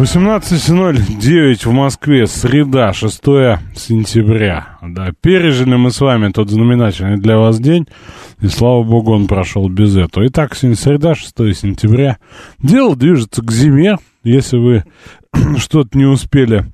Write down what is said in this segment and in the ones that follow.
18.09 в Москве, среда, 6 сентября. Да, пережили мы с вами тот знаменательный для вас день, и слава богу, он прошел без этого. Итак, сегодня среда, 6 сентября. Дело движется к зиме. Если вы что-то не успели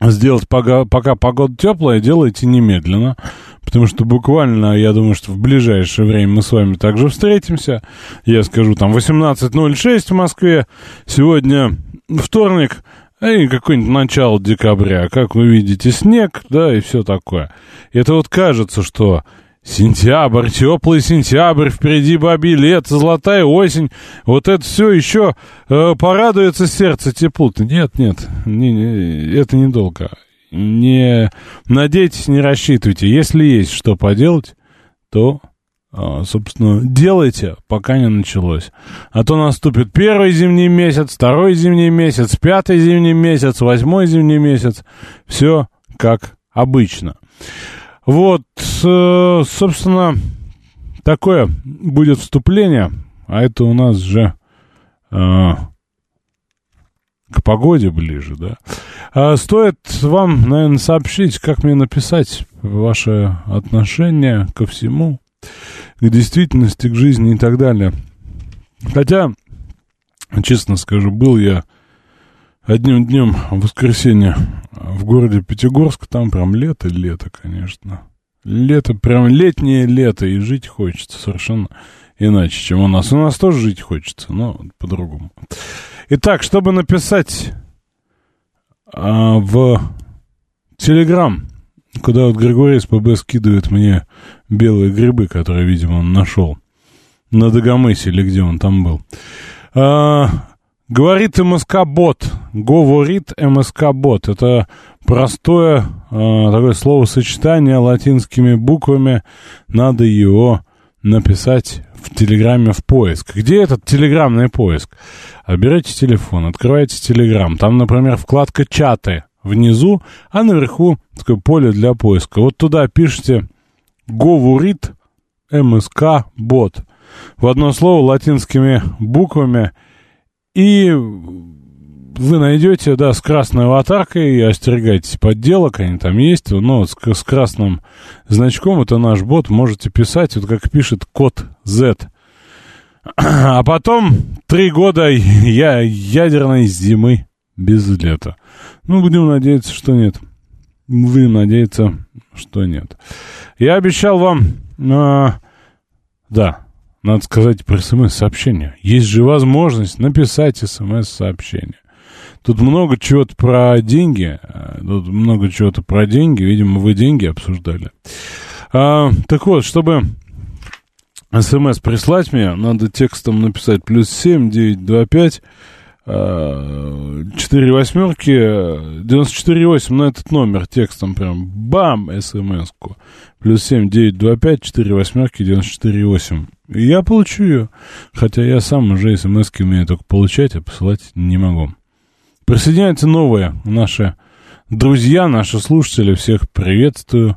сделать, пока, пока погода теплая, делайте немедленно. Потому что буквально, я думаю, что в ближайшее время мы с вами также встретимся. Я скажу, там 18.06 в Москве. Сегодня вторник, и какое-нибудь начало декабря. Как вы видите, снег, да, и все такое. Это вот кажется, что Сентябрь, теплый сентябрь, впереди бабий лето, золотая осень. Вот это все еще э, порадуется сердце теплу. Нет, нет, не, не, это недолго. Не надейтесь, не рассчитывайте. Если есть что поделать, то, собственно, делайте, пока не началось. А то наступит первый зимний месяц, второй зимний месяц, пятый зимний месяц, восьмой зимний месяц. Все как обычно. Вот, э, собственно, такое будет вступление, а это у нас же э, к погоде ближе, да. А стоит вам, наверное, сообщить, как мне написать ваше отношение ко всему, к действительности, к жизни и так далее. Хотя, честно скажу, был я одним днем в воскресенье в городе Пятигорск, там прям лето-лето, конечно. Лето, прям летнее лето, и жить хочется совершенно иначе, чем у нас. У нас тоже жить хочется, но по-другому. Итак, чтобы написать а, в Телеграм, куда вот Григорий СПБ скидывает мне белые грибы, которые, видимо, он нашел на Дагомысе или где он там был. А, Говорит МСК-бот. Говорит МСК-бот. Это простое э, такое словосочетание латинскими буквами. Надо его написать в Телеграме в поиск. Где этот телеграмный поиск? Берете телефон, открываете Телеграм. Там, например, вкладка «Чаты» внизу, а наверху такое поле для поиска. Вот туда пишите «Говорит МСК-бот». В одно слово латинскими буквами – и вы найдете, да, с красной аватаркой, остерегайтесь подделок, они там есть, но с, с красным значком, это наш бот, можете писать, вот как пишет код Z. А потом три года я, ядерной зимы без лета. Ну, будем надеяться, что нет. Будем надеяться, что нет. Я обещал вам... Э, да, надо сказать про смс-сообщение. Есть же возможность написать смс-сообщение. Тут много чего-то про деньги. Э, тут много чего-то про деньги. Видимо, вы деньги обсуждали. А, так вот, чтобы смс прислать мне, надо текстом написать плюс семь девять два пять 4 восьмерки, 94,8 на этот номер текстом прям бам, смс-ку. Плюс 7, 9, 2, 5, 4 восьмерки, 94,8. И я получу ее. Хотя я сам уже смс-ки умею только получать, а посылать не могу. Присоединяются новые наши друзья, наши слушатели. Всех приветствую.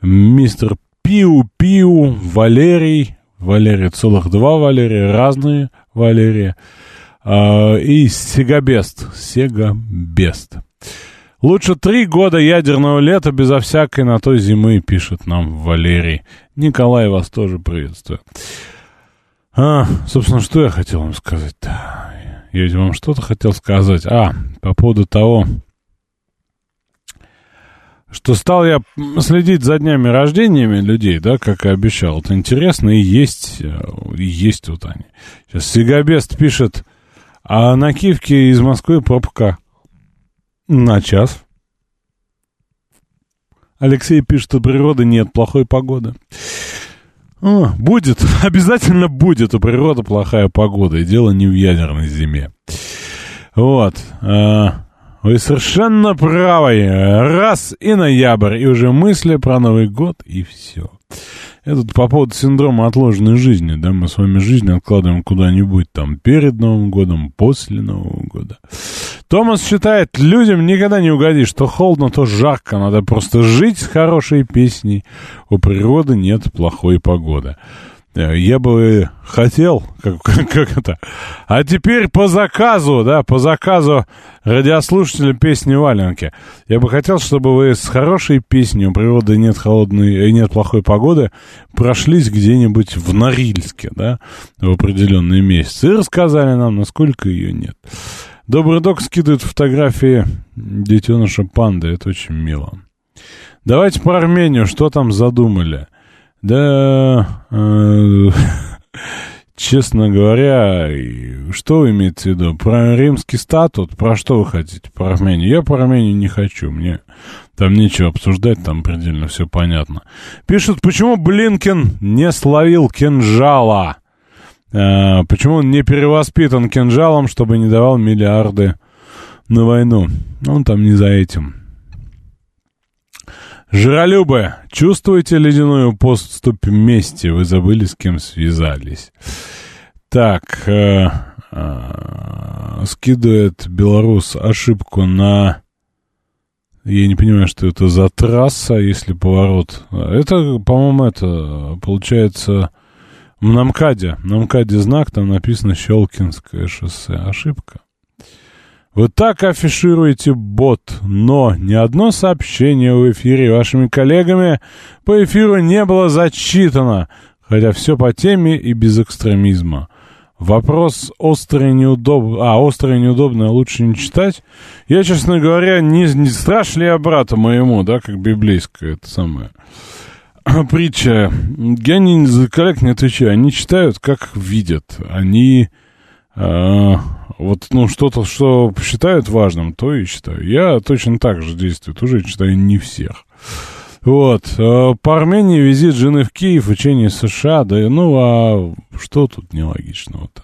Мистер Пиу-Пиу, Валерий. Валерий, целых два Валерия, разные Валерия. А, и Сегабест. Сегабест. Лучше три года ядерного лета безо всякой на той зимы, пишет нам Валерий. Николай вас тоже приветствую. А, собственно, что я хотел вам сказать-то? Я ведь вам что-то хотел сказать. А, по поводу того, что стал я следить за днями рождениями людей, да, как и обещал. Это интересно, и есть, э, и есть вот они. Сейчас Сигабест пишет, а на Киевке из Москвы пробка на час. Алексей пишет, что природы нет, плохой погоды. О, будет, обязательно будет у природы плохая погода, и дело не в ядерной зиме. Вот. А, вы совершенно правы. Раз и ноябрь, и уже мысли про Новый год, и все. Это по поводу синдрома отложенной жизни, да, мы с вами жизнь откладываем куда-нибудь там перед Новым годом, после Нового года. Томас считает, людям никогда не угодишь, что холодно, то жарко, надо просто жить с хорошей песней, у природы нет плохой погоды. Э, я бы хотел, как, как, это, а теперь по заказу, да, по заказу радиослушателя песни Валенки. Я бы хотел, чтобы вы с хорошей песней «У природы нет холодной и нет плохой погоды» прошлись где-нибудь в Норильске, да, в определенные месяцы, и рассказали нам, насколько ее нет. Добрый док скидывает фотографии детеныша панды, это очень мило. Давайте про Армению, что там задумали? Да, э, честно говоря, что вы имеете в виду? Про римский статут? Про что вы хотите? Про Армению? Я про Армению не хочу. Мне там нечего обсуждать, там предельно все понятно. Пишут, почему Блинкин не словил кинжала? Э, почему он не перевоспитан кинжалом, чтобы не давал миллиарды на войну? Он там не за этим. Жиролюбы, чувствуете ледяную поступь мести? Вы забыли, с кем связались. Так, э, э, скидывает белорус ошибку на... Я не понимаю, что это за трасса, если поворот. Это, по-моему, это получается в Намкаде. В Намкаде знак, там написано Щелкинское шоссе. Ошибка. Вы так афишируете бот, но ни одно сообщение в эфире вашими коллегами по эфиру не было зачитано, хотя все по теме и без экстремизма. Вопрос острый и неудобный, а, острый и неудобный, лучше не читать. Я, честно говоря, не, не страшно ли я брата моему, да, как библейская, это самое притча. Я не за коллег не отвечаю, они читают, как видят. Они э, вот, ну, что-то, что считают важным, то и читаю. Я точно так же действую, тоже читаю не всех. Вот. Э, по Армении визит жены в Киев, учение США, да, ну, а что тут нелогичного-то?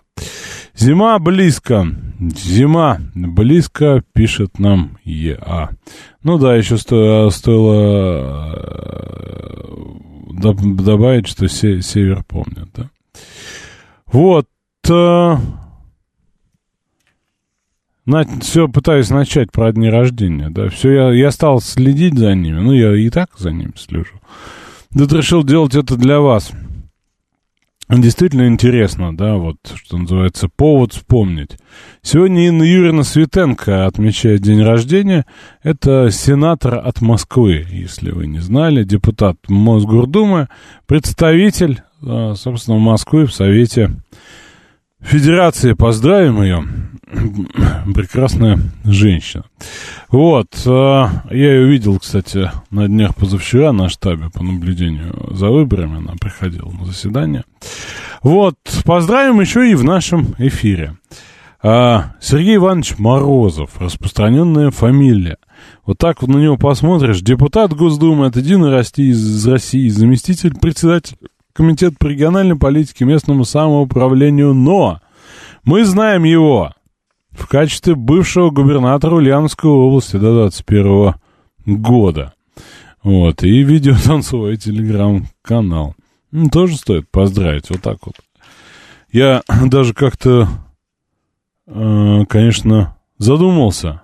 Зима близко. Зима близко, пишет нам ЕА. Ну да, еще сто, стоило э, добавить, что север помнит, да. Вот. Э, на, все пытаюсь начать про дни рождения, да, все, я, я стал следить за ними, ну, я и так за ними слежу. Тут решил делать это для вас. Действительно интересно, да, вот, что называется, повод вспомнить. Сегодня Инна Юрьевна Светенко отмечает день рождения. Это сенатор от Москвы, если вы не знали, депутат Мосгордумы, представитель, собственно, Москвы в Совете Федерации. Поздравим ее. прекрасная женщина. Вот, э, я ее видел, кстати, на днях позавчера на штабе по наблюдению за выборами, она приходила на заседание. Вот, поздравим еще и в нашем эфире. А, Сергей Иванович Морозов, распространенная фамилия. Вот так вот на него посмотришь, депутат Госдумы от Единой России из России, заместитель председателя Комитета по региональной политике местному самоуправлению, но мы знаем его в качестве бывшего губернатора Ульяновской области до 21 года. Вот, и видео танцевой телеграм-канал. Ну, тоже стоит поздравить, вот так вот. Я даже как-то, э, конечно, задумался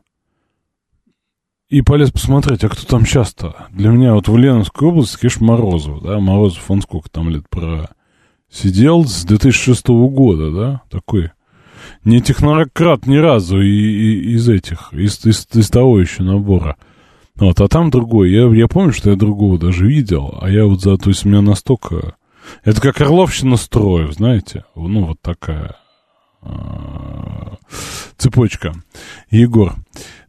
и полез посмотреть, а кто там сейчас-то? Для меня вот в Ульяновской области, конечно, Морозов, да, Морозов, он сколько там лет про... Сидел с 2006 года, да, такой не технократ ни разу и, и, из этих, из, из, из того еще набора. Вот, а там другой. Я, я помню, что я другого даже видел, а я вот за, то есть у меня настолько... Это как Орловщина строев, знаете? Ну, вот такая а, цепочка. Егор.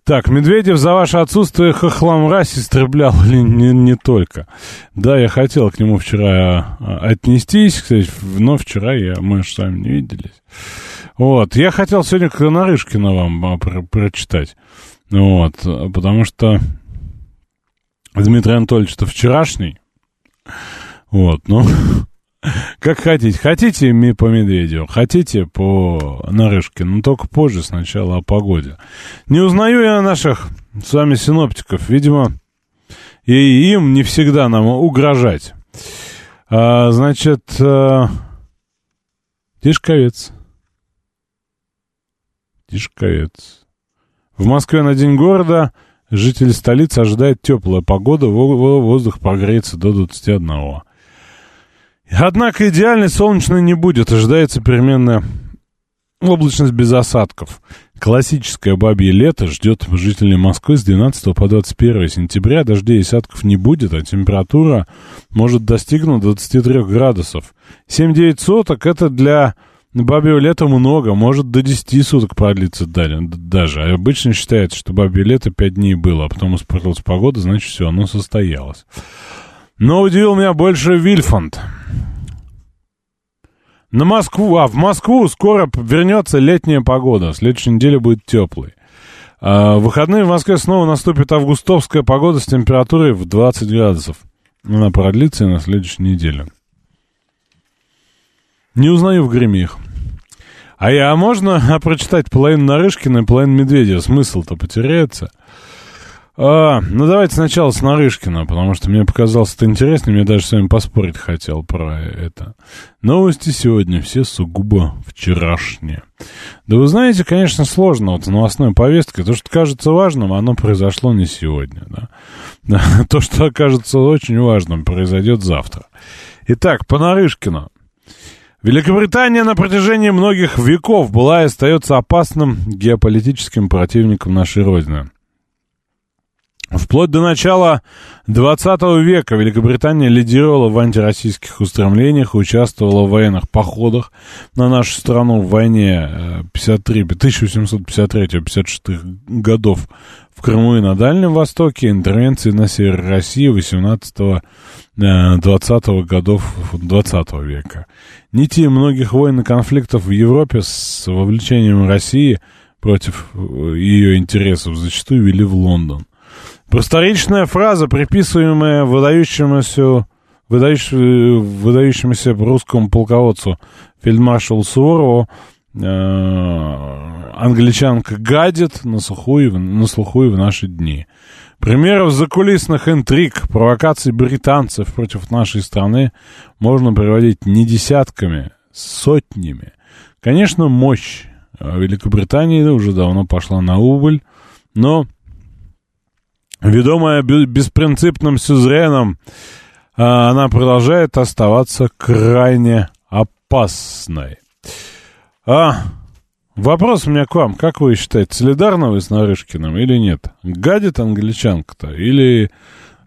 Так, Медведев за ваше отсутствие хохламразь истреблял или не, не только. Да, я хотел к нему вчера а, отнестись, кстати, но вчера я, мы же с вами не виделись. Вот, я хотел сегодня Нарышкина вам а, про прочитать. Вот, потому что Дмитрий Анатольевич-то вчерашний. Вот, ну, Как хотите. Хотите по Медведеву, хотите по Нарышкину, но только позже сначала о погоде. Не узнаю я наших с вами синоптиков. Видимо, и им не всегда нам угрожать. А, значит, а, Тишковец. Тишковец. В Москве на День города жители столицы ожидают теплая погода, воздух прогреется до 21. Однако идеальной солнечной не будет, ожидается переменная облачность без осадков. Классическое бабье лето ждет жителей Москвы с 12 по 21 сентября. Дождей и осадков не будет, а температура может достигнуть 23 градусов. 7-9 суток это для бабьего лета много, может до 10 суток продлиться даже. А обычно считается, что бабье лето 5 дней было, а потом испортилась погода, значит все, оно состоялось. Но удивил меня больше Вильфанд. На Москву, а в Москву скоро вернется летняя погода. Следующая неделя будет теплой. А в выходные в Москве снова наступит августовская погода с температурой в 20 градусов. Она продлится и на следующей неделе. Не узнаю в гриме их. А я, а можно прочитать половину Нарышкина и половину Медведева? Смысл-то потеряется. А, ну, давайте сначала с Нарышкина, потому что мне показалось это интересно, мне даже с вами поспорить хотел про это. Новости сегодня все сугубо вчерашние. Да вы знаете, конечно, сложно вот новостной повесткой. То, что кажется важным, оно произошло не сегодня, да. То, что окажется очень важным, произойдет завтра. Итак, по Нарышкину. Великобритания на протяжении многих веков была и остается опасным геополитическим противником нашей Родины. Вплоть до начала 20 века Великобритания лидировала в антироссийских устремлениях участвовала в военных походах на нашу страну в войне 53, 1753-56 годов в Крыму и на Дальнем Востоке, интервенции на север России 18 20 годов 20 века. Нити многих войн и конфликтов в Европе с вовлечением России против э, ее интересов зачастую вели в Лондон. Просторечная фраза, приписываемая выдающемуся, выдающемуся, выдающемуся русскому полководцу фельдмаршалу Суворову, э, англичанка гадит на, сухую, на слуху и в наши дни. Примеров закулисных интриг, провокаций британцев против нашей страны можно приводить не десятками, сотнями. Конечно, мощь Великобритании уже давно пошла на убыль, но Ведомая беспринципным сюзреном, а, она продолжает оставаться крайне опасной. А, вопрос у меня к вам. Как вы считаете, солидарны вы с Нарышкиным или нет? Гадит англичанка-то или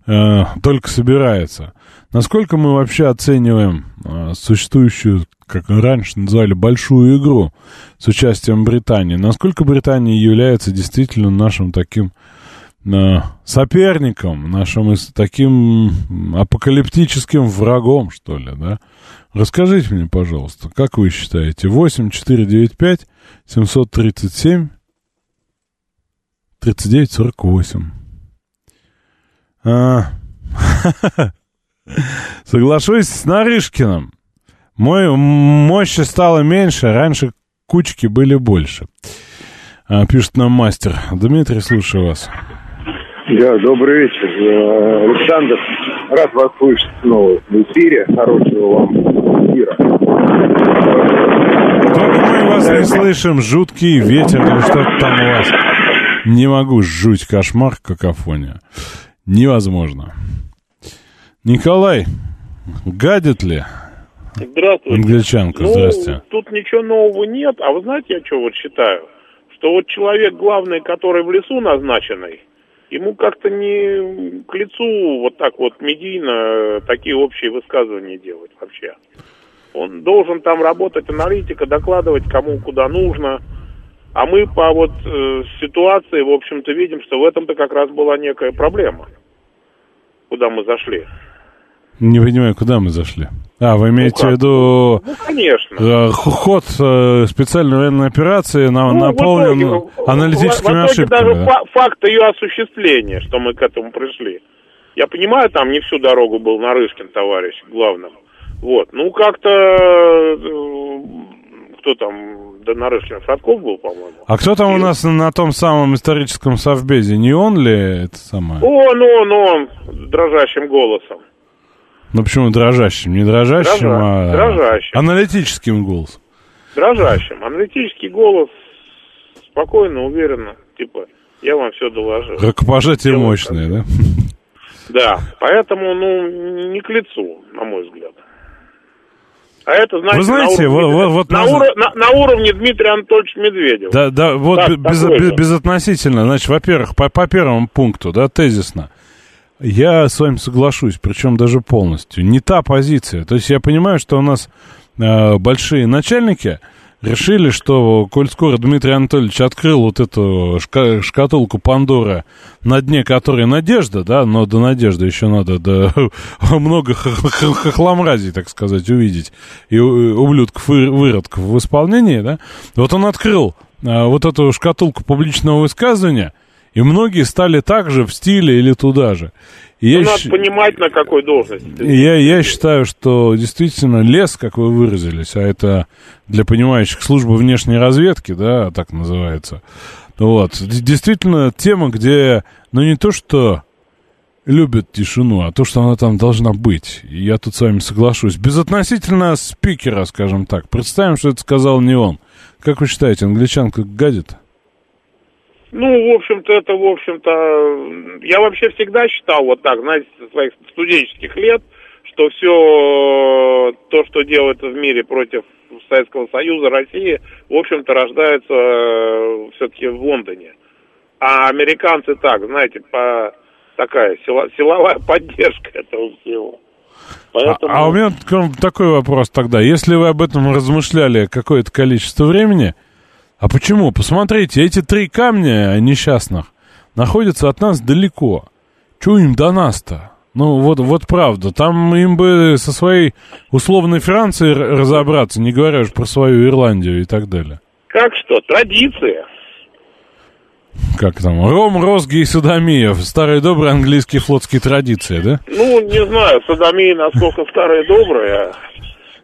э, только собирается? Насколько мы вообще оцениваем э, существующую, как раньше называли, большую игру с участием Британии? Насколько Британия является действительно нашим таким соперником, нашим таким апокалиптическим врагом, что ли, да? Расскажите мне, пожалуйста, как вы считаете, 8 495 737 39 48. А, соглашусь с Нарышкиным. Мой мощи стало меньше, раньше кучки были больше. А, пишет нам мастер. Дмитрий, слушаю вас. Да, добрый вечер. Э, Александр, рад вас слышать снова в эфире. Хорошего вам эфира. Только мы вас не слышим. Жуткий ветер или что-то там у вас. Не могу жуть кошмар, какофония. Невозможно. Николай, гадит ли? Здравствуйте. Англичанка, ну, здрасте. Тут ничего нового нет. А вы знаете, я что вот считаю? Что вот человек главный, который в лесу назначенный, ему как-то не к лицу вот так вот медийно такие общие высказывания делать вообще. Он должен там работать аналитика, докладывать кому куда нужно. А мы по вот э, ситуации, в общем-то, видим, что в этом-то как раз была некая проблема, куда мы зашли. Не понимаю, куда мы зашли. А, вы имеете ну, в виду... Ну, конечно. Э, ход э, специальной военной операции на, ну, наполнен итоге, аналитическими в, в ошибками. даже да? факт ее осуществления, что мы к этому пришли. Я понимаю, там не всю дорогу был Нарышкин, товарищ, главным. Вот, ну как-то э, кто там, да Нарышкин Садков был, по-моему. А кто там у И- нас на том самом историческом совбезе? Не он ли это самое? Он, он, он, дрожащим голосом. Ну почему дрожащим? Не дрожащим, Дрожа- а дрожащим. аналитическим голосом. Дрожащим. Аналитический голос, спокойно, уверенно, типа, я вам все доложил. Рукопожатие Дело мощное, да? Да, поэтому, ну, не к лицу, на мой взгляд. А это, знаете, Вы знаете, на, вот- уровне, вот- вот на, уро- на- на уровне Дмитрия Анатольевича Медведева. Да, да, вот Так, без- без- безотносительно, значит, во-первых, по, по первому пункту, да, тезисно, я с вами соглашусь, причем даже полностью. Не та позиция. То есть я понимаю, что у нас э, большие начальники решили, что, коль скоро Дмитрий Анатольевич открыл вот эту шка- шкатулку Пандоры, на дне которой надежда, да, но до надежды еще надо до, много хохломразий, так сказать, увидеть, и ублюдков и выродков в исполнении, да, вот он открыл а, вот эту шкатулку публичного высказывания, и многие стали так же в стиле или туда же. И Ну, я надо щ- понимать, на какой должности. Я, я считаю, что действительно лес, как вы выразились, а это для понимающих служба внешней разведки, да, так называется. Вот. Действительно, тема, где, ну, не то, что любят тишину, а то, что она там должна быть. И я тут с вами соглашусь. Безотносительно спикера, скажем так. Представим, что это сказал не он. Как вы считаете, англичанка гадит? Ну, в общем-то, это, в общем-то, я вообще всегда считал вот так, знаете, со своих студенческих лет, что все то, что делается в мире против Советского Союза, России, в общем-то, рождается все-таки в Лондоне. А американцы так, знаете, по такая силовая поддержка этого всего. А, Поэтому... а у меня такой вопрос тогда. Если вы об этом размышляли какое-то количество времени, а почему? Посмотрите, эти три камня несчастных находятся от нас далеко. Чего им до нас-то? Ну, вот, вот правда. Там им бы со своей условной Францией разобраться, не говоря уж про свою Ирландию и так далее. Как что? Традиция. Как там? Ром, розги и садомия. Старые добрые английские флотские традиции, да? Ну, не знаю, садомия насколько старая и добрая.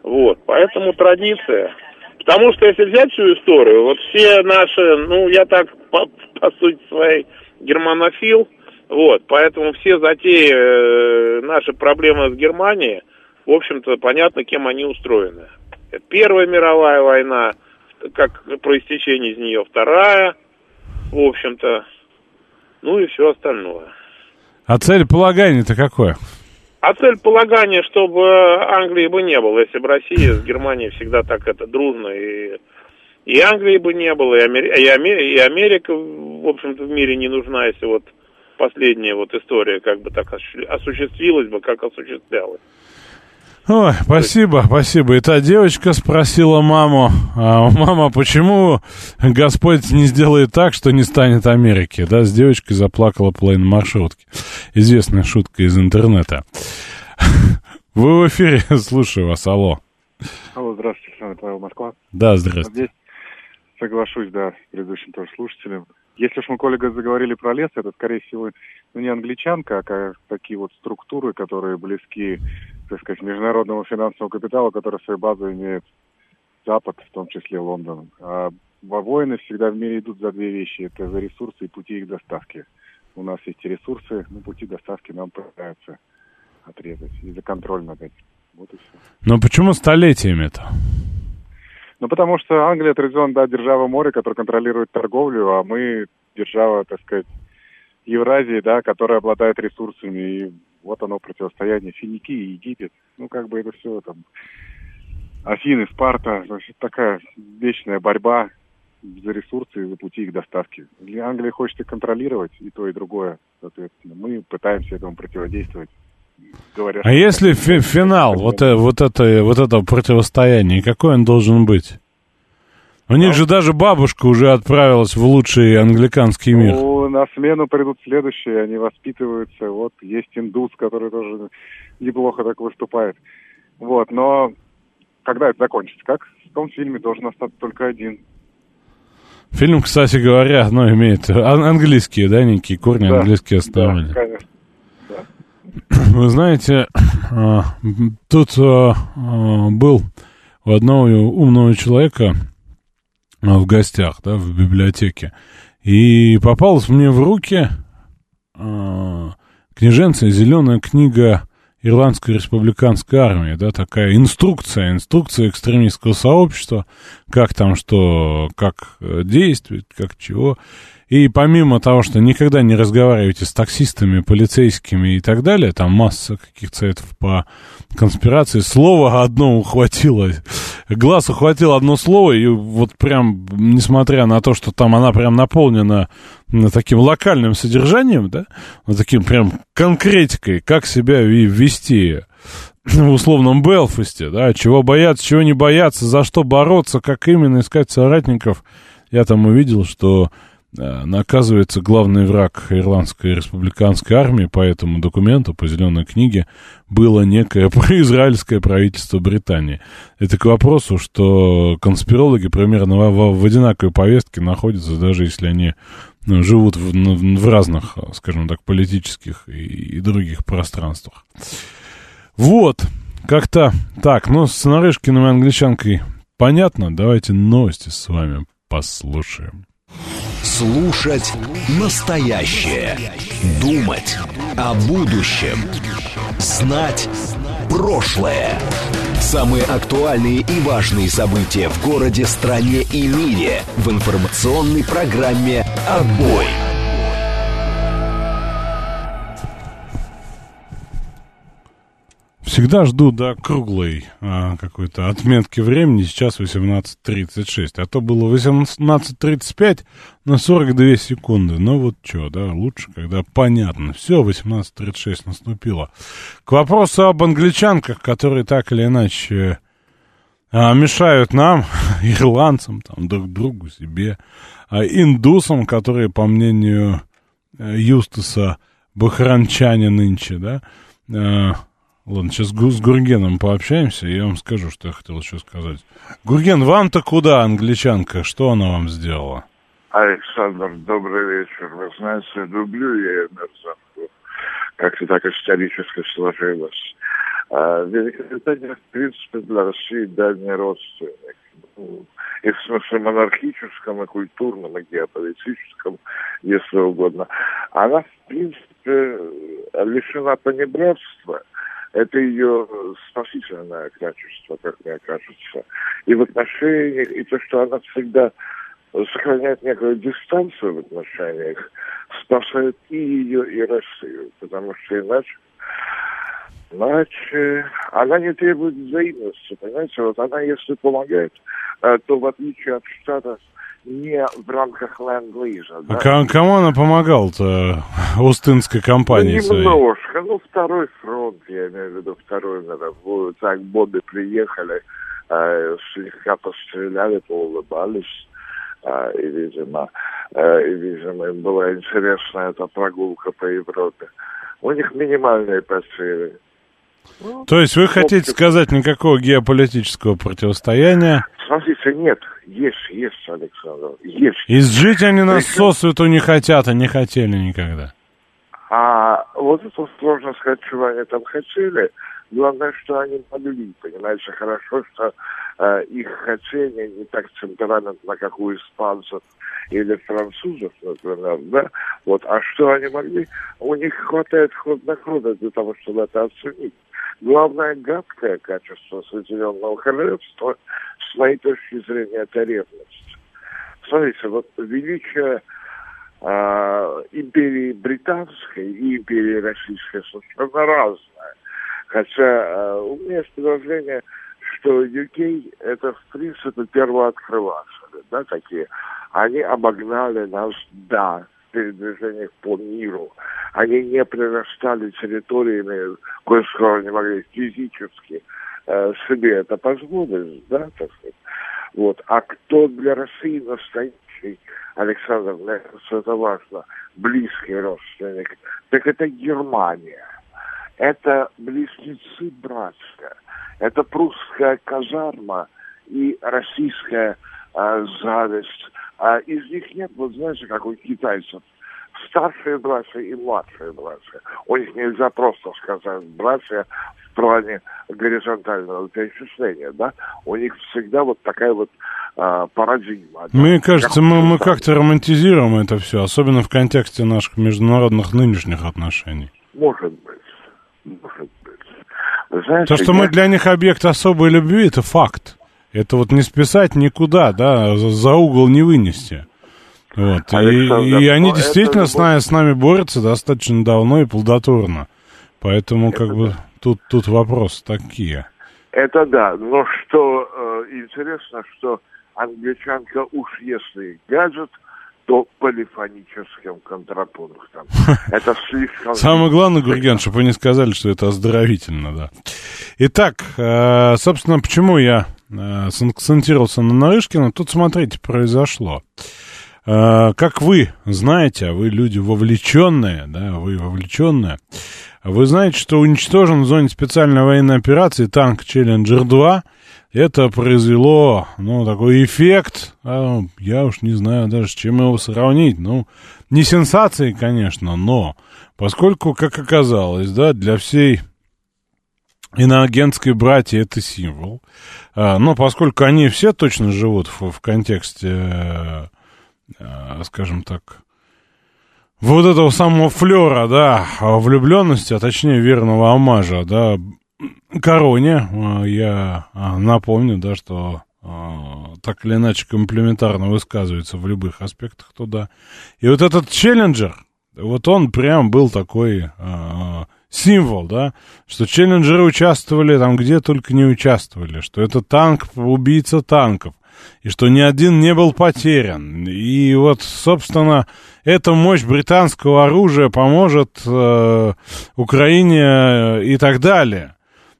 Вот, поэтому традиция. Потому что если взять всю историю, вот все наши, ну, я так по, по сути своей германофил, вот, поэтому все затеи, э, наши проблемы с Германией, в общем-то, понятно, кем они устроены. Первая мировая война, как проистечение из нее вторая, в общем-то, ну и все остальное. А цель полагания-то какое? А цель полагания, чтобы Англии бы не было, если бы Россия с Германией всегда так это дружно, и, и Англии бы не было, и, Амери- и, Аме- и Америка, в общем-то, в мире не нужна, если вот последняя вот история как бы так осу- осуществилась бы, как осуществлялась. Ой, спасибо, спасибо. И та девочка спросила маму, а, мама, почему Господь не сделает так, что не станет Америки? Да, с девочкой заплакала половина маршрутки. Известная шутка из интернета. Вы в эфире, слушаю вас, алло. Алло, здравствуйте, Александр Павел, Москва. Да, здравствуйте. Здесь соглашусь, да, с предыдущим тоже слушателем. Если уж мы, Коля, заговорили про лес, это, скорее всего, ну, не англичанка, а такие вот структуры, которые близки, так сказать, международному финансовому капиталу, который свою базу имеет Запад, в том числе Лондон. А во войны всегда в мире идут за две вещи. Это за ресурсы и пути их доставки. У нас есть ресурсы, но пути доставки нам пытаются отрезать. И за контроль над этим. Вот и все. Но почему столетиями-то? Ну, потому что Англия традиционно, да, держава моря, которая контролирует торговлю, а мы держава, так сказать, Евразии, да, которая обладает ресурсами. И вот оно противостояние Финики и Египет. Ну, как бы это все там... Афины, Спарта, значит, такая вечная борьба за ресурсы и за пути их доставки. И Англия хочет их контролировать, и то, и другое, соответственно. Мы пытаемся этому противодействовать. Говоря, А если фи- финал вот, э- вот, это, вот этого противостояния, какой он должен быть? У них же даже бабушка уже отправилась в лучший англиканский мир. Ну, на смену придут следующие, они воспитываются. Вот есть индус, который тоже неплохо так выступает. Вот, но когда это закончится? Как в том фильме должен остаться только один. Фильм, кстати говоря, ну, имеет ан- английские, да, некие корни, Да, английские Да, основания. конечно. Вы знаете, а, тут а, а, был у одного умного человека в гостях, да, в библиотеке, и попалась мне в руки книженция «Зеленая книга Ирландской республиканской армии», да, такая инструкция, инструкция экстремистского сообщества, как там что, как э, действовать, как чего. И помимо того, что никогда не разговариваете с таксистами, полицейскими и так далее, там масса каких-то советов по конспирации, слово одно ухватило, глаз ухватил одно слово, и вот прям, несмотря на то, что там она прям наполнена таким локальным содержанием, да, таким прям конкретикой, как себя вести в условном Белфасте, да, чего бояться, чего не бояться, за что бороться, как именно искать соратников, я там увидел, что Э, наказывается главный враг Ирландской республиканской армии по этому документу, по зеленой книге, было некое произраильское правительство Британии. Это к вопросу, что конспирологи примерно в, в одинаковой повестке находятся, даже если они ну, живут в, в разных, скажем так, политических и, и других пространствах. Вот, как-то так, ну, с Нарышкиным и англичанкой понятно, давайте новости с вами послушаем. Слушать настоящее. Думать о будущем. Знать прошлое. Самые актуальные и важные события в городе, стране и мире в информационной программе «Отбой». Всегда жду до круглой а, какой-то отметки времени. Сейчас 18.36. А то было 18.35 на 42 секунды. Ну вот что, да, лучше, когда понятно. Все, 18.36 наступило. К вопросу об англичанках, которые так или иначе а, мешают нам, ирландцам, там, друг другу, себе, а индусам, которые, по мнению э, Юстаса, бахранчане нынче, да, а, Ладно, сейчас с Гургеном пообщаемся, и я вам скажу, что я хотел еще сказать. Гурген, вам-то куда, англичанка? Что она вам сделала? Александр, добрый вечер. Вы знаете, люблю я мерзавку. Как-то так исторически сложилось. А, Великобритания, в принципе, для России дальний родственник. Ну, и в смысле монархическом, и культурном, и геополитическом, если угодно. Она, в принципе, лишена понебратства – это ее спасительное качество, как мне кажется. И в отношениях, и то, что она всегда сохраняет некую дистанцию в отношениях, спасает и ее, и Россию. Потому что иначе Иначе она не требует взаимности, понимаете? Вот она, если помогает, э, то в отличие от Штатов, не в рамках ленд-лиза. Да? А кому она помогала-то Устынской компании ну, немножко. Своей? Ну, второй фронт, я имею в виду второй мировую. Так, боды приехали, э, слегка постреляли, поулыбались. Э, и, видимо, э, и, видимо, им была интересна эта прогулка по Европе. У них минимальные потери. Ну, То есть вы хотите сказать никакого геополитического противостояния? Смотрите, нет, есть, есть, Александр, есть. Изжить они нас Причем... сосвету не хотят, а не хотели никогда. А вот это сложно сказать, чего они там хотели. Главное, что они могли, понимаете, хорошо, что их хотение не так темпераментно, как у испанцев или французов, например, да, вот, а что они могли, у них хватает хладнокровия для того, чтобы это оценить. Главное гадкое качество Соединенного Королевства, с моей точки зрения, это ревность. Смотрите, вот величие э, империи британской и империи российской совершенно разное. Хотя э, у меня есть предложение, что UK это, в принципе, первооткрыватели, да, такие. Они обогнали нас, да, передвижениях по миру. Они не прирастали территориями, кое-что не могли физически э, себе это позволить, да, так сказать. Вот. А кто для России настоящий, Александр, мне кажется, это важно, близкий родственник, так это Германия. Это близнецы братья. Это прусская казарма и российская э, зависть а из них нет, вот знаете, как у китайцев, старшие братья и младшие братья. У них нельзя просто сказать братья в плане горизонтального перечисления, да? У них всегда вот такая вот а, парадигма. да. Мне кажется, Как мы, мы как-то романтизируем это все, особенно в контексте наших международных нынешних отношений. Может быть. Может быть. Вы знаете, То, что я- мы для них объект особой любви, это факт. Это вот не списать никуда, да, за, угол не вынести. Вот. И, Александр, и они действительно это с нами, с нами борются достаточно давно и плодотворно. Поэтому, как бы, тут, тут вопросы такие. Это да, но что э, интересно, что англичанка уж если гаджет, то полифоническим контрапунктом. Это слишком... Самое главное, Гурген, чтобы вы не сказали, что это оздоровительно, да. Итак, э, собственно, почему я э, сакцентировался на Нарышкина, тут, смотрите, произошло. Э, Как вы знаете, а вы люди вовлеченные, да, вы вовлеченные, вы знаете, что уничтожен в зоне специальной военной операции танк Челленджер-2. Это произвело, ну, такой эффект, а, я уж не знаю даже, с чем его сравнить. Ну, не сенсации, конечно, но поскольку, как оказалось, да, для всей иноагентской братьи это символ, а, но поскольку они все точно живут в, в контексте, э, э, скажем так, вот этого самого флера, да, влюбленности, а точнее верного омажа, да, Короне, э, я э, напомню, да, что э, так или иначе комплементарно высказывается в любых аспектах туда. И вот этот челленджер, вот он прям был такой символ, да, что челленджеры участвовали там, где только не участвовали, что это танк, убийца танков, и что ни один не был потерян. И вот, собственно, эта мощь британского оружия поможет э, Украине и так далее.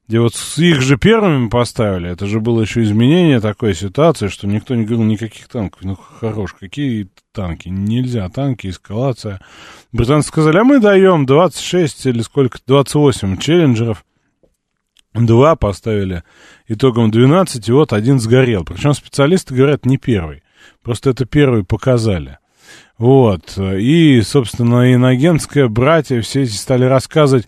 Где вот их же первыми поставили, это же было еще изменение такой ситуации, что никто не говорил никаких танков. Ну, хорош, какие танки? Нельзя, танки, эскалация. Британцы сказали, а мы даем 26 или сколько, 28 челленджеров. Два поставили итогом 12, и вот один сгорел. Причем специалисты говорят, не первый. Просто это первый показали. Вот. И, собственно, иногенское братья все эти стали рассказывать,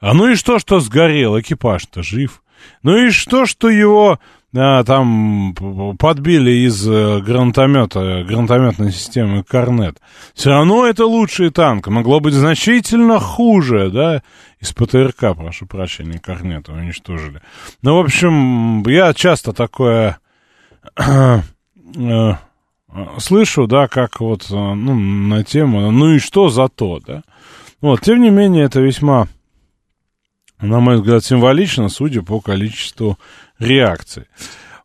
а ну и что, что сгорел, экипаж-то жив. Ну и что, что его а, там подбили из э, гранатомета, гранатометной системы Корнет. Все равно это лучший танк. Могло быть значительно хуже, да? Из ПТРК, прошу прощения, Корнета уничтожили. Ну, в общем, я часто такое э, слышу, да, как вот, э, ну, на тему, ну и что за то, да? Вот, тем не менее, это весьма на мой взгляд, символично, судя по количеству реакций.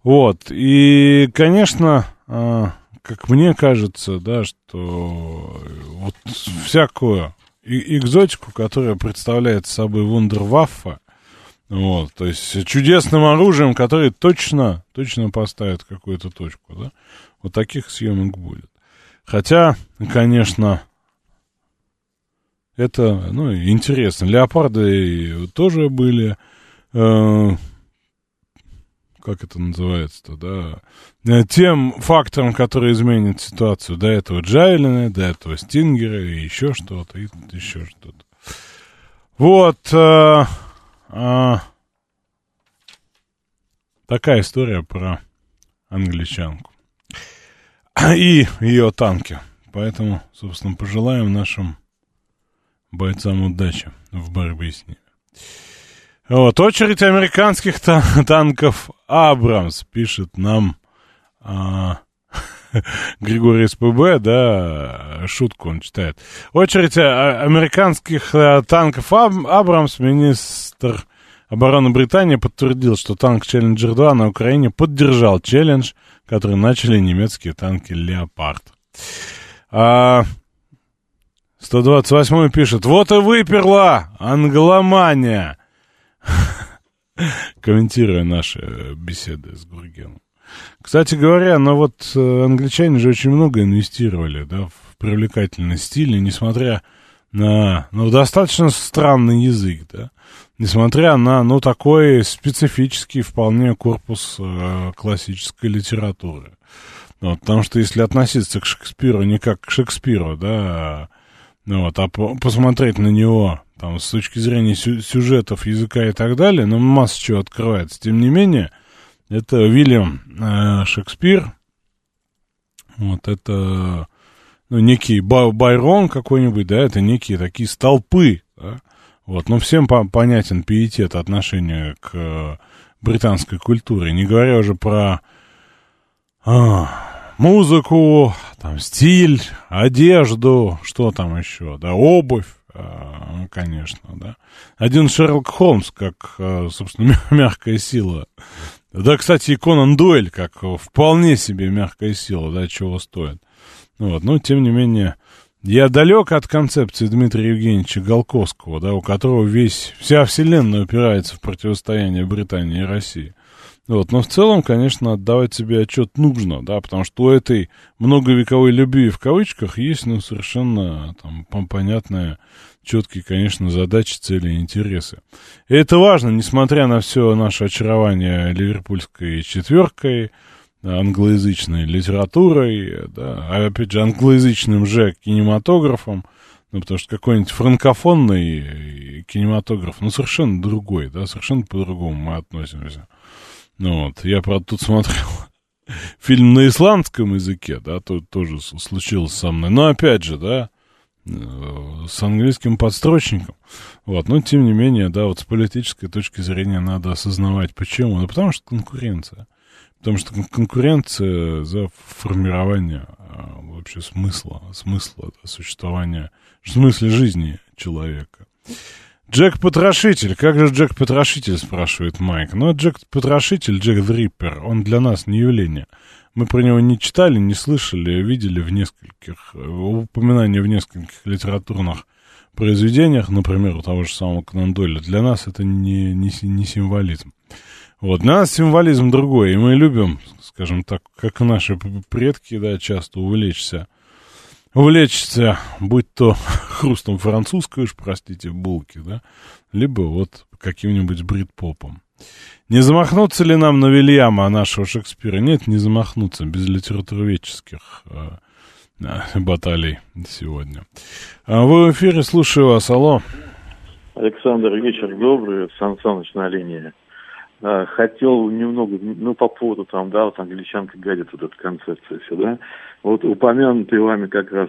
Вот, и, конечно, а, как мне кажется, да, что вот всякую экзотику, которая представляет собой вундерваффе, вот, то есть чудесным оружием, которое точно, точно поставит какую-то точку, да, вот таких съемок будет. Хотя, конечно, это, ну, интересно. Леопарды тоже были, э, как это называется-то, да, э, тем фактором, который изменит ситуацию. До этого Джайлина, до этого Стингера и еще что-то, и еще что-то. Вот, э, э, такая история про англичанку. И ее танки. Поэтому, собственно, пожелаем нашим бойцам удачи в борьбе с ними. Вот, очередь американских та- танков Абрамс, пишет нам а, Григорий СПБ, да, шутку он читает. Очередь а, американских а, танков Аб- Абрамс, министр обороны Британии подтвердил, что танк Челленджер 2 на Украине поддержал челлендж, который начали немецкие танки Леопард. А, 128 пишет, вот и выперла англомания. Комментируя наши э, беседы с Гургеном. Кстати говоря, ну вот э, англичане же очень много инвестировали, да, в привлекательный стиль, несмотря на, ну, достаточно странный язык, да, несмотря на, ну, такой специфический вполне корпус э, классической литературы. Вот, потому что если относиться к Шекспиру не как к Шекспиру, да, Ну вот, а по- посмотреть на него там с точки зрения сю- сюжетов, языка и так далее, ну, масса чего открывается. Тем не менее, это Вильям э, Шекспир, вот это ну, некий Ба- Байрон какой-нибудь, да, это некие такие столпы, да, вот, ну, всем по- понятен пиетет отношения к э, британской культуре, не говоря уже про а, музыку, там, стиль, одежду, что там еще, да, обувь, а, конечно, да. Один Шерлок Холмс, как, а, собственно, мя- мягкая сила. Да, кстати, и Конан Дойль, как вполне себе мягкая сила, да, чего стоит. Ну Вот, но, тем не менее, я далек от концепции Дмитрия Евгеньевича Голковского, да, у которого весь, вся вселенная упирается в противостояние Британии и России. Вот, но в целом, конечно, отдавать себе отчет нужно, да, потому что у этой многовековой любви в кавычках есть, ну, совершенно там пон- понятные, четкие, конечно, задачи, цели и интересы. И это важно, несмотря на все наше очарование ливерпульской четверкой, англоязычной литературой, да, а опять же англоязычным же кинематографом, ну, потому что какой-нибудь франкофонный кинематограф, ну, совершенно другой, да, совершенно по-другому мы относимся. Ну вот, я, правда, тут смотрел фильм на исландском языке, да, тут тоже случилось со мной. Но, опять же, да, э, с английским подстрочником. Вот, но, тем не менее, да, вот с политической точки зрения надо осознавать, почему. Ну, потому что конкуренция. Потому что кон- конкуренция за формирование а, вообще смысла, смысла да, существования, в смысле жизни человека. Джек Потрошитель. Как же Джек Потрошитель, спрашивает Майк. Ну, Джек Потрошитель, Джек Дриппер, он для нас не явление. Мы про него не читали, не слышали, видели в нескольких, э, упоминания в нескольких литературных произведениях, например, у того же самого Конан Дойля. Для нас это не, не, не символизм. Вот, для нас символизм другой, и мы любим, скажем так, как наши предки, да, часто увлечься увлечься, будь то хрустом французской уж, простите, булки, да, либо вот каким-нибудь брит-попом. Не замахнуться ли нам на Вильяма, нашего Шекспира? Нет, не замахнуться, без литературоведческих э, э, баталий сегодня. А вы в эфире, слушаю вас, алло. Александр, вечер добрый, Сан Саныч на линии. А, Хотел немного, ну, по поводу там, да, вот англичанка гадит, вот эта концепция все, да. Вот упомянутый вами как раз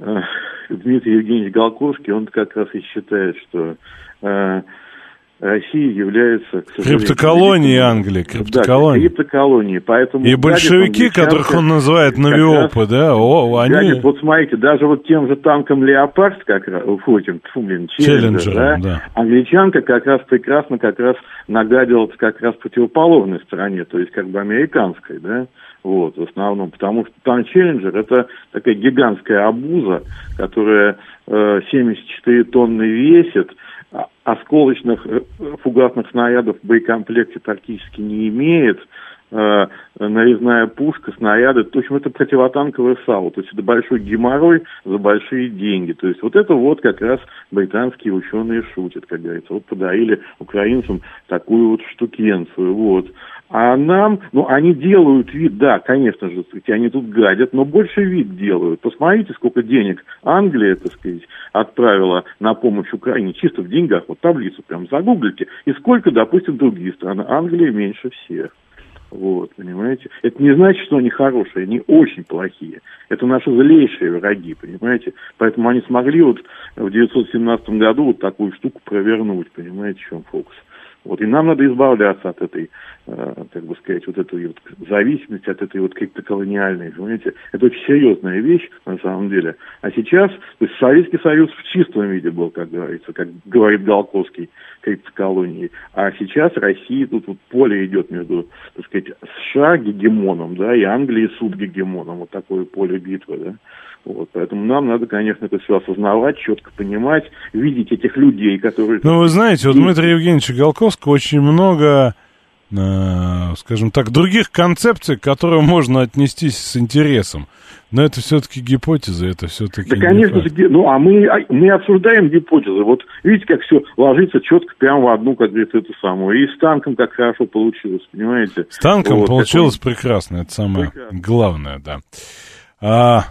э, Дмитрий Евгеньевич Голковский, он как раз и считает, что э, Россия является... к сожалению, Криптоколонии великим- Англии, Да, криптоколонии. криптоколонии, поэтому... И гадит большевики, англичанка которых он называет раз новиопы, да, о, они... Гадит, вот смотрите, даже вот тем же танком Леопард, как раз, фу, этим, фу, блин, Челленджер, да, да. англичанка как раз прекрасно как раз нагадила как раз противоположной стороне, то есть как бы американской, да, вот, в основном, потому что танк Челленджер это такая гигантская обуза, которая э, 74 тонны весит, а- осколочных э, фугасных снарядов в боекомплекте практически не имеет, э, нарезная пушка, снаряды. В общем, это противотанковое САУ. То есть это большой геморрой за большие деньги. То есть вот это вот как раз британские ученые шутят, как говорится. Вот подарили украинцам такую вот штукенцию. Вот. А нам, ну, они делают вид, да, конечно же, сказать, они тут гадят, но больше вид делают. Посмотрите, сколько денег Англия, так сказать, отправила на помощь Украине, чисто в деньгах, вот таблицу прям загуглите, и сколько, допустим, другие страны. Англия меньше всех. Вот, понимаете? Это не значит, что они хорошие, они очень плохие. Это наши злейшие враги, понимаете? Поэтому они смогли вот в 1917 году вот такую штуку провернуть, понимаете, в чем фокус. Вот, и нам надо избавляться от этой, э, как бы сказать, вот этой вот зависимости, от этой вот криптоколониальной, понимаете? Это очень серьезная вещь, на самом деле. А сейчас, то есть Советский Союз в чистом виде был, как говорится, как говорит Голковский, криптоколонии. А сейчас Россия, тут вот поле идет между, так сказать, США гегемоном, да, и Англией суд гегемоном. Вот такое поле битвы, да. Вот, поэтому нам надо, конечно, это все осознавать, четко понимать, видеть этих людей, которые... Ну, вы знаете, у Дмитрия Евгеньевича Голковского очень много, э, скажем так, других концепций, к которым можно отнестись с интересом. Но это все-таки гипотеза, это все-таки Да, не конечно факт. же, ну, а мы, а мы обсуждаем гипотезы. Вот видите, как все ложится четко прямо в одну, как говорится, эту самую. И с танком как хорошо получилось, понимаете? С танком Вот, получилось такой- прекрасно, это самое Прекрасно. главное, да. А,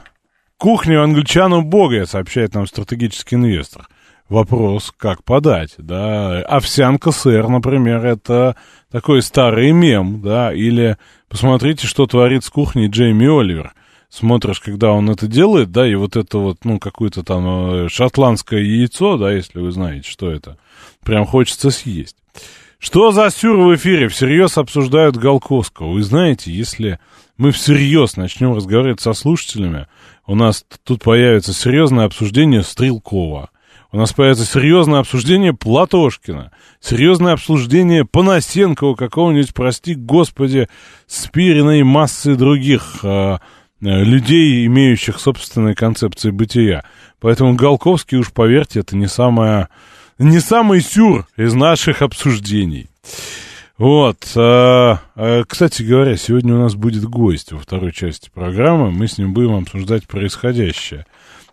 кухня у англичан убогая, сообщает нам стратегический инвестор. Вопрос, как подать, да. Овсянка сыр, например, это такой старый мем, да, или посмотрите, что творит с кухней Джейми Оливер. Смотришь, когда он это делает, да, и вот это вот, ну, какое-то там э, шотландское яйцо, да, если вы знаете, что это, прям хочется съесть. Что за сюр в эфире? Всерьез обсуждают Голковского. Вы знаете, если мы всерьез начнем разговаривать со слушателями, у нас тут появится серьезное обсуждение Стрелкова. У нас появится серьезное обсуждение Платошкина, серьезное обсуждение Панасенкова, какого-нибудь, прости господи, Спирина и массы других э, людей, имеющих собственные концепции бытия. Поэтому Голковский, уж поверьте, это не самое, не самый сюр из наших обсуждений. Вот. А, а, кстати говоря, сегодня у нас будет гость во второй части программы. Мы с ним будем обсуждать происходящее.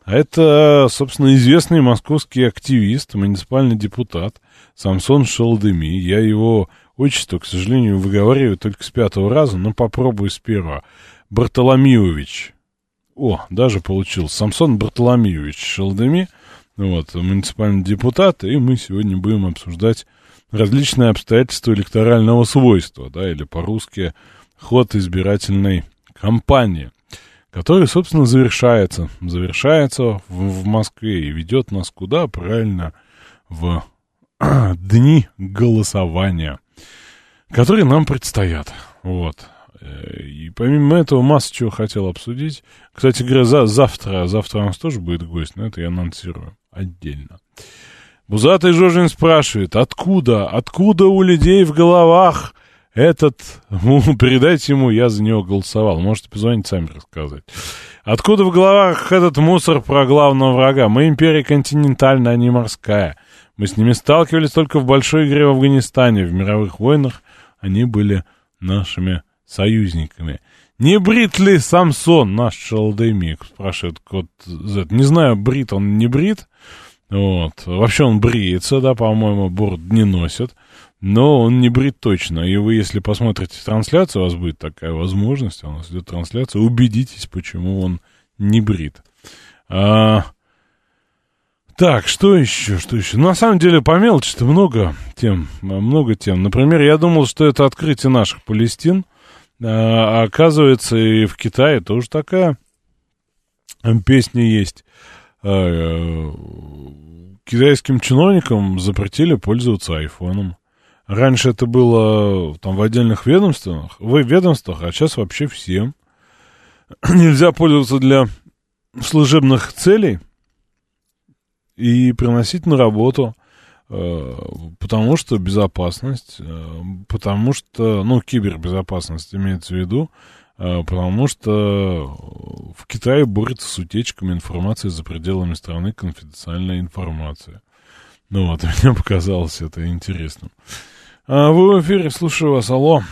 А это, собственно, известный московский активист, муниципальный депутат Самсон Шалдеми. Я его отчество, к сожалению, выговариваю только с пятого раза, но попробую с первого. Бартоломеевич. О, даже получился. Самсон Бартоломеевич Шалдеми. Вот, муниципальный депутат, и мы сегодня будем обсуждать различные обстоятельства электорального свойства, да, или по-русски ход избирательной кампании который, собственно, завершается. Завершается в, в Москве и ведет нас куда? Правильно, в дни голосования, которые нам предстоят. Вот. Э, и помимо этого масса чего хотел обсудить. Кстати говоря, за, завтра, завтра у нас тоже будет гость, но это я анонсирую отдельно. Бузатый Жожин спрашивает, откуда, откуда у людей в головах этот, ну, передайте ему, я за него голосовал. Можете позвонить сами рассказать. Откуда в головах этот мусор про главного врага? Мы империя континентальная, а не морская. Мы с ними сталкивались только в большой игре в Афганистане. В мировых войнах они были нашими союзниками. Не брит ли Самсон, наш шалдемик, спрашивает кот Z. Не знаю, брит он, не брит. Вот. Вообще он бреется, да, по-моему, борт не носит но он не брит точно. И вы, если посмотрите трансляцию, у вас будет такая возможность, у нас идет трансляция, убедитесь, почему он не брит. А, так, что еще, что еще? На самом деле, по мелочи-то много тем, много тем. Например, я думал, что это открытие наших Палестин, а, а оказывается, и в Китае тоже такая песня есть. А, китайским чиновникам запретили пользоваться айфоном. Раньше это было там в отдельных ведомствах, в ведомствах, а сейчас вообще всем. Нельзя пользоваться для служебных целей и приносить на работу, э, потому что безопасность, э, потому что, ну, кибербезопасность имеется в виду, э, потому что в Китае борется с утечками информации за пределами страны, конфиденциальной информации. Ну вот, мне показалось это интересным. А, вы в эфире, слушаю вас, алло.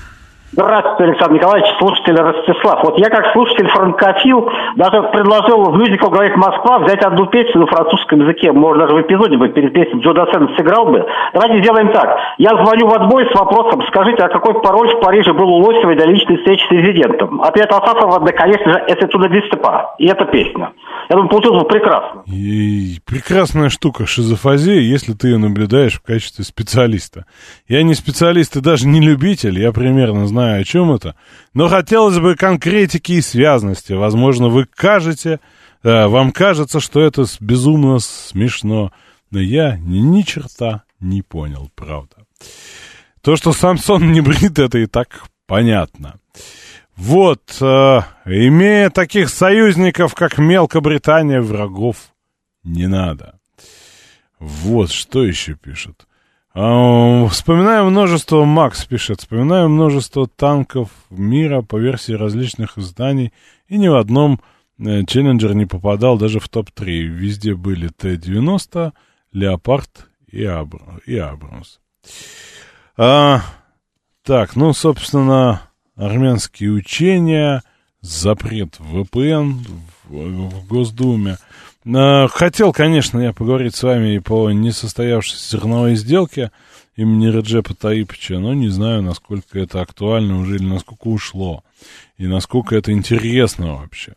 Здравствуйте, Александр Николаевич, слушатель Ростислав. Вот я как слушатель франкофил даже предложил в мюзикл «Говорит Москва» взять одну песню на французском языке. Может, даже в эпизоде бы перед песней Джо Дассен сыграл бы. Давайте сделаем так. Я звоню в отбой с вопросом, скажите, а какой пароль в Париже был у Лосевой для личной встречи с президентом? Ответ Асатова, да, конечно же, это туда дистепа. И это песня. Я думаю, получилось бы прекрасно. И прекрасная штука шизофазия, если ты ее наблюдаешь в качестве специалиста. Я не специалист и даже не любитель, я примерно знаю, знаю, о чем это. Но хотелось бы конкретики и связности. Возможно, вы кажете, э, вам кажется, что это безумно смешно. Но я ни, черта не понял, правда. То, что Самсон не брит, это и так понятно. Вот, э, имея таких союзников, как Мелкобритания, врагов не надо. Вот, что еще пишут. Вспоминаю множество, Макс пишет, вспоминаю множество танков мира по версии различных изданий, и ни в одном э, Челленджер не попадал даже в топ-3. Везде были Т-90, Леопард и, Абр... и Абрамс. А, так, ну, собственно, армянские учения, запрет VPN в, в Госдуме – Э, хотел, конечно, я поговорить с вами и по несостоявшейся зерновой сделке имени Реджепа Таипича, но не знаю, насколько это актуально уже или насколько ушло, и насколько это интересно вообще.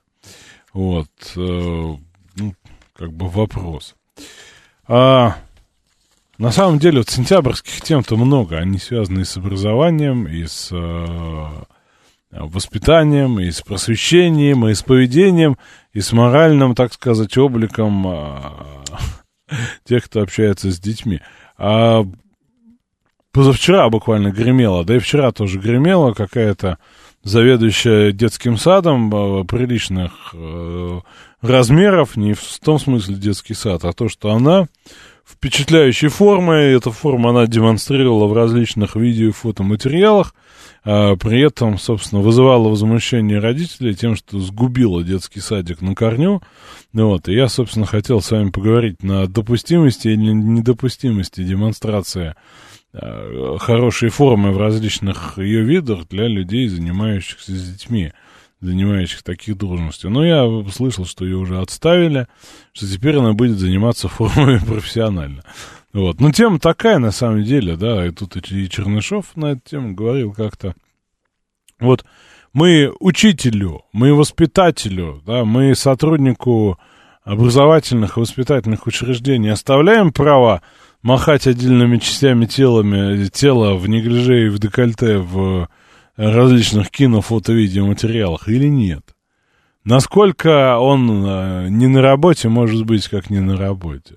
Вот, э, ну, как бы вопрос. А, на самом деле, вот сентябрьских тем-то много. Они связаны и с образованием, и с э, воспитанием, и с просвещением, и с поведением, и с моральным, так сказать, обликом э, тех, кто общается с детьми. А позавчера буквально гремело, да и вчера тоже гремело какая-то заведующая детским садом э, приличных э, размеров, не в том смысле детский сад, а то, что она впечатляющей формы, эта форма она демонстрировала в различных видео и фотоматериалах, при этом, собственно, вызывала возмущение родителей тем, что сгубила детский садик на корню. Вот, и я, собственно, хотел с вами поговорить на допустимости или недопустимости демонстрации Э, хорошие формы в различных ее видах для людей, занимающихся с детьми, занимающих таких должностей. Но я слышал, что ее уже отставили, что теперь она будет заниматься формами профессионально. Вот. Но тема такая, на самом деле, да, и тут и Чернышов на эту тему говорил как-то. Вот мы учителю, мы воспитателю, да, мы сотруднику образовательных и воспитательных учреждений оставляем право махать отдельными частями телами, тела в неглиже и в декольте в различных кино, фото, видеоматериалах или нет? Насколько он э, не на работе может быть, как не на работе?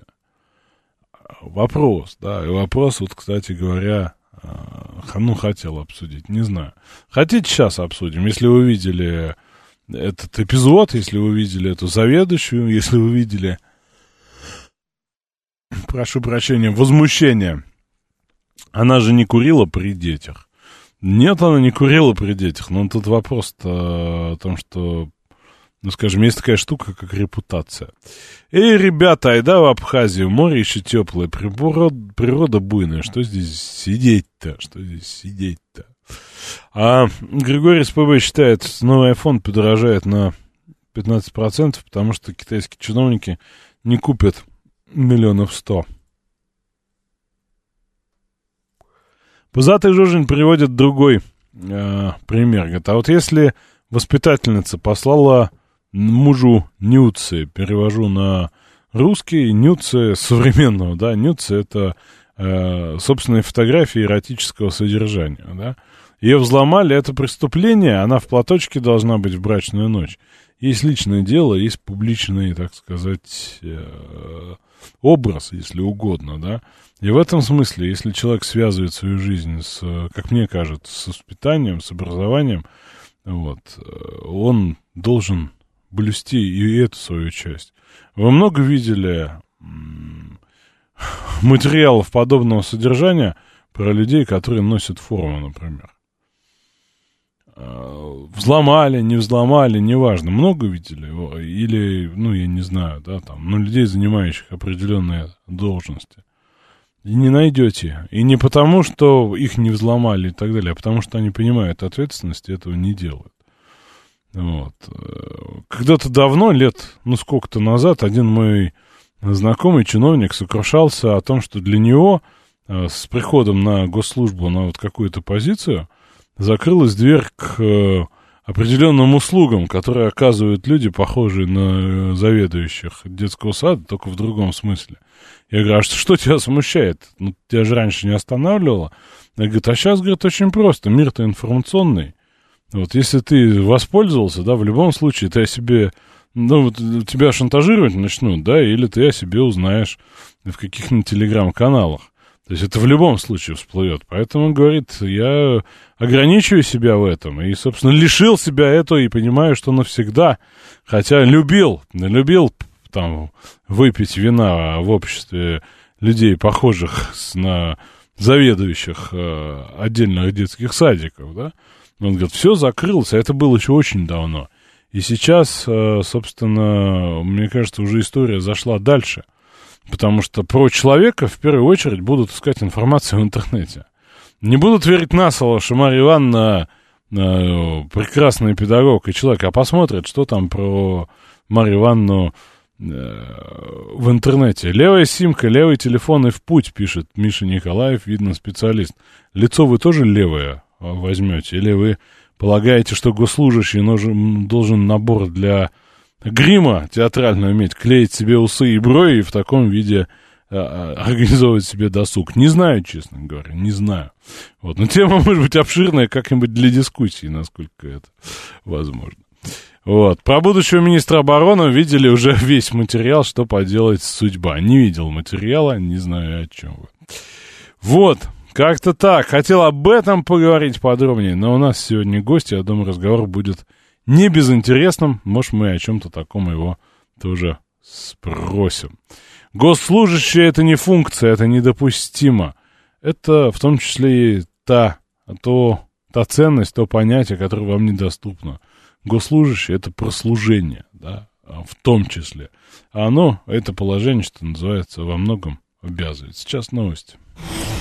Вопрос, да, и вопрос, вот, кстати говоря, э, ну, хотел обсудить, не знаю. Хотите, сейчас обсудим, если вы видели этот эпизод, если вы видели эту заведующую, если вы видели прошу прощения, возмущение. Она же не курила при детях. Нет, она не курила при детях, но тут вопрос о том, что, ну, скажем, есть такая штука, как репутация. Эй, ребята, айда в Абхазию, море еще теплое, природа, природа буйная, что здесь сидеть-то, что здесь сидеть-то? А Григорий СПБ считает, новый iPhone подорожает на 15%, потому что китайские чиновники не купят миллионов сто. Пузатый Жужин приводит другой э, пример. Говорит, а вот если воспитательница послала мужу нюцы, перевожу на русский, нюцы современного, да, нюцы это э, собственные фотографии эротического содержания, да. Ее взломали, это преступление, она в платочке должна быть в брачную ночь. Есть личное дело, есть публичный, так сказать, э, образ, если угодно, да. И в этом смысле, если человек связывает свою жизнь с, как мне кажется, с воспитанием, с образованием, вот, э, он должен блюсти и эту свою часть. Вы много видели материалов подобного содержания про людей, которые носят форму, например? Э, взломали, не взломали, неважно, много видели, или, ну, я не знаю, да, там, ну, людей, занимающих определенные должности. И не найдете. И не потому, что их не взломали и так далее, а потому что они понимают ответственность и этого не делают. Вот. Когда-то давно, лет, ну, сколько-то назад, один мой знакомый чиновник сокрушался о том, что для него э, с приходом на госслужбу на вот какую-то позицию закрылась дверь к э, определенным услугам, которые оказывают люди, похожие на э, заведующих детского сада, только в другом смысле. Я говорю, а что, что тебя смущает? Ну, тебя же раньше не останавливало. Я говорю, а сейчас, говорит, очень просто. Мир-то информационный. Вот если ты воспользовался, да, в любом случае ты о себе, ну, вот тебя шантажировать начнут, да, или ты о себе узнаешь в каких-нибудь телеграм-каналах. То есть это в любом случае всплывет. Поэтому, он говорит, я ограничиваю себя в этом. И, собственно, лишил себя этого и понимаю, что навсегда. Хотя любил, любил там выпить вина в обществе людей, похожих на заведующих э, отдельных детских садиков, да. Он говорит, все закрылось, а это было еще очень давно. И сейчас, э, собственно, мне кажется, уже история зашла дальше – Потому что про человека в первую очередь будут искать информацию в интернете. Не будут верить на слово, что Марья Ивановна э, прекрасный педагог и человек, а посмотрят, что там про Марию Ивановну э, в интернете. Левая симка, левый телефон и в путь, пишет Миша Николаев, видно специалист. Лицо вы тоже левое возьмете? Или вы полагаете, что госслужащий нужен, должен набор для грима театрального иметь, клеить себе усы и брови и в таком виде а, а, организовывать себе досуг. Не знаю, честно говоря, не знаю. Вот. Но тема может быть обширная как-нибудь для дискуссии, насколько это возможно. Вот. Про будущего министра обороны видели уже весь материал, что поделать судьба. Не видел материала, не знаю о чем вы. Вот, как-то так. Хотел об этом поговорить подробнее, но у нас сегодня гость, я думаю, разговор будет не безинтересным. Может, мы о чем-то таком его тоже спросим. Госслужащие — это не функция, это недопустимо. Это в том числе и та, то, та ценность, то понятие, которое вам недоступно. Госслужащие — это прослужение, да, в том числе. А оно, это положение, что называется, во многом обязывает. Сейчас новости.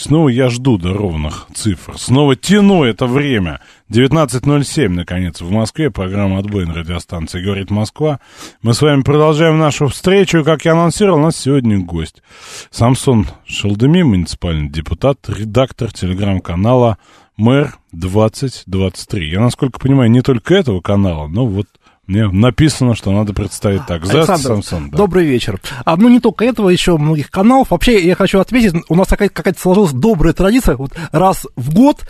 Снова я жду до ровных цифр. Снова тяну это время. 19.07, наконец, в Москве. Программа «Отбой» на радиостанции «Говорит Москва». Мы с вами продолжаем нашу встречу. Как я анонсировал, у нас сегодня гость. Самсон Шалдеми, муниципальный депутат, редактор телеграм-канала «Мэр 2023». Я, насколько понимаю, не только этого канала, но вот мне написано, что надо представить так. Здравствуйте, Самсон. Да. Добрый вечер. А, ну, не только этого, еще многих каналов. Вообще, я хочу отметить, у нас какая-то, какая-то сложилась добрая традиция. Вот раз в год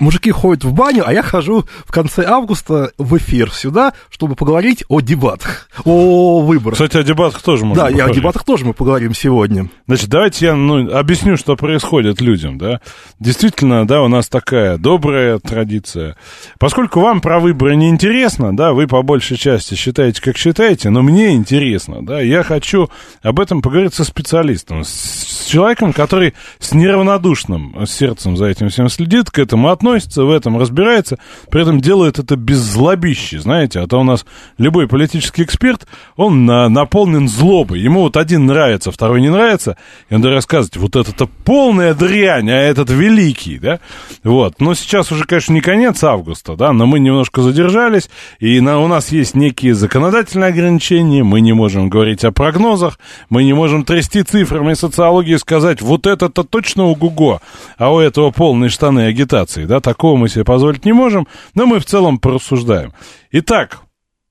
мужики ходят в баню, а я хожу в конце августа в эфир сюда, чтобы поговорить о дебатах, о выборах. Кстати, о дебатах тоже можно Да, поговорить. и о дебатах тоже мы поговорим сегодня. Значит, давайте я ну, объясню, что происходит людям, да. Действительно, да, у нас такая добрая традиция. Поскольку вам про выборы не интересно, да, вы по большей части считаете, как считаете, но мне интересно, да, я хочу об этом поговорить со специалистом, с человеком, который с неравнодушным сердцем за этим всем следит, к этому относится, относится, в этом разбирается, при этом делает это без злобищи, знаете, а то у нас любой политический эксперт, он на, наполнен злобой, ему вот один нравится, второй не нравится, и он рассказывает, вот это-то полная дрянь, а этот великий, да, вот, но сейчас уже, конечно, не конец августа, да, но мы немножко задержались, и на, у нас есть некие законодательные ограничения, мы не можем говорить о прогнозах, мы не можем трясти цифрами социологии и сказать, вот это-то точно у Гуго, а у этого полные штаны агитации, да, такого мы себе позволить не можем, но мы в целом порассуждаем. Итак,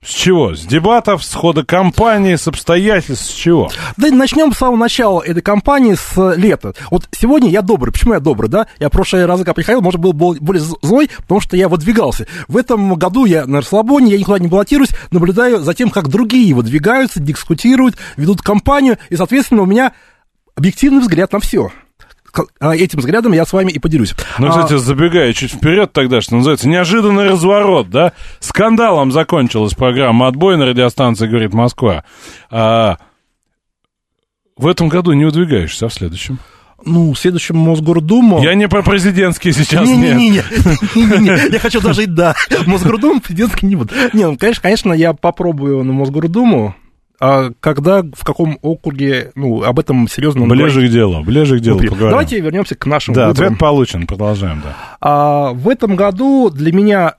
с чего? С дебатов, с хода кампании, с обстоятельств, с чего? Да начнем с самого начала этой кампании, с лета. Вот сегодня я добрый. Почему я добрый, да? Я в прошлый раз, когда приходил, может, был более злой, потому что я выдвигался. В этом году я на расслабоне, я никуда не баллотируюсь, наблюдаю за тем, как другие выдвигаются, дискутируют, ведут кампанию, и, соответственно, у меня объективный взгляд на все. А, этим взглядом я с вами и поделюсь. Ну, кстати, а... забегая чуть вперед тогда, что называется, неожиданный разворот, да? Скандалом закончилась программа «Отбой» на радиостанции «Говорит Москва». А... В этом году не выдвигаешься, а в следующем? ну, в следующем Мосгордуму... Я не про президентский сейчас, Не-не-не, я хочу дожить до Мосгордуму, президентский не буду. Не, ну, конечно, конечно, я попробую на Мосгордуму, а когда, в каком округе, ну, об этом серьезно... Ближе к делу, ближе к делу поговорим. Давайте вернемся к нашим Да, выборам. ответ получен, продолжаем, да. А, в этом году для меня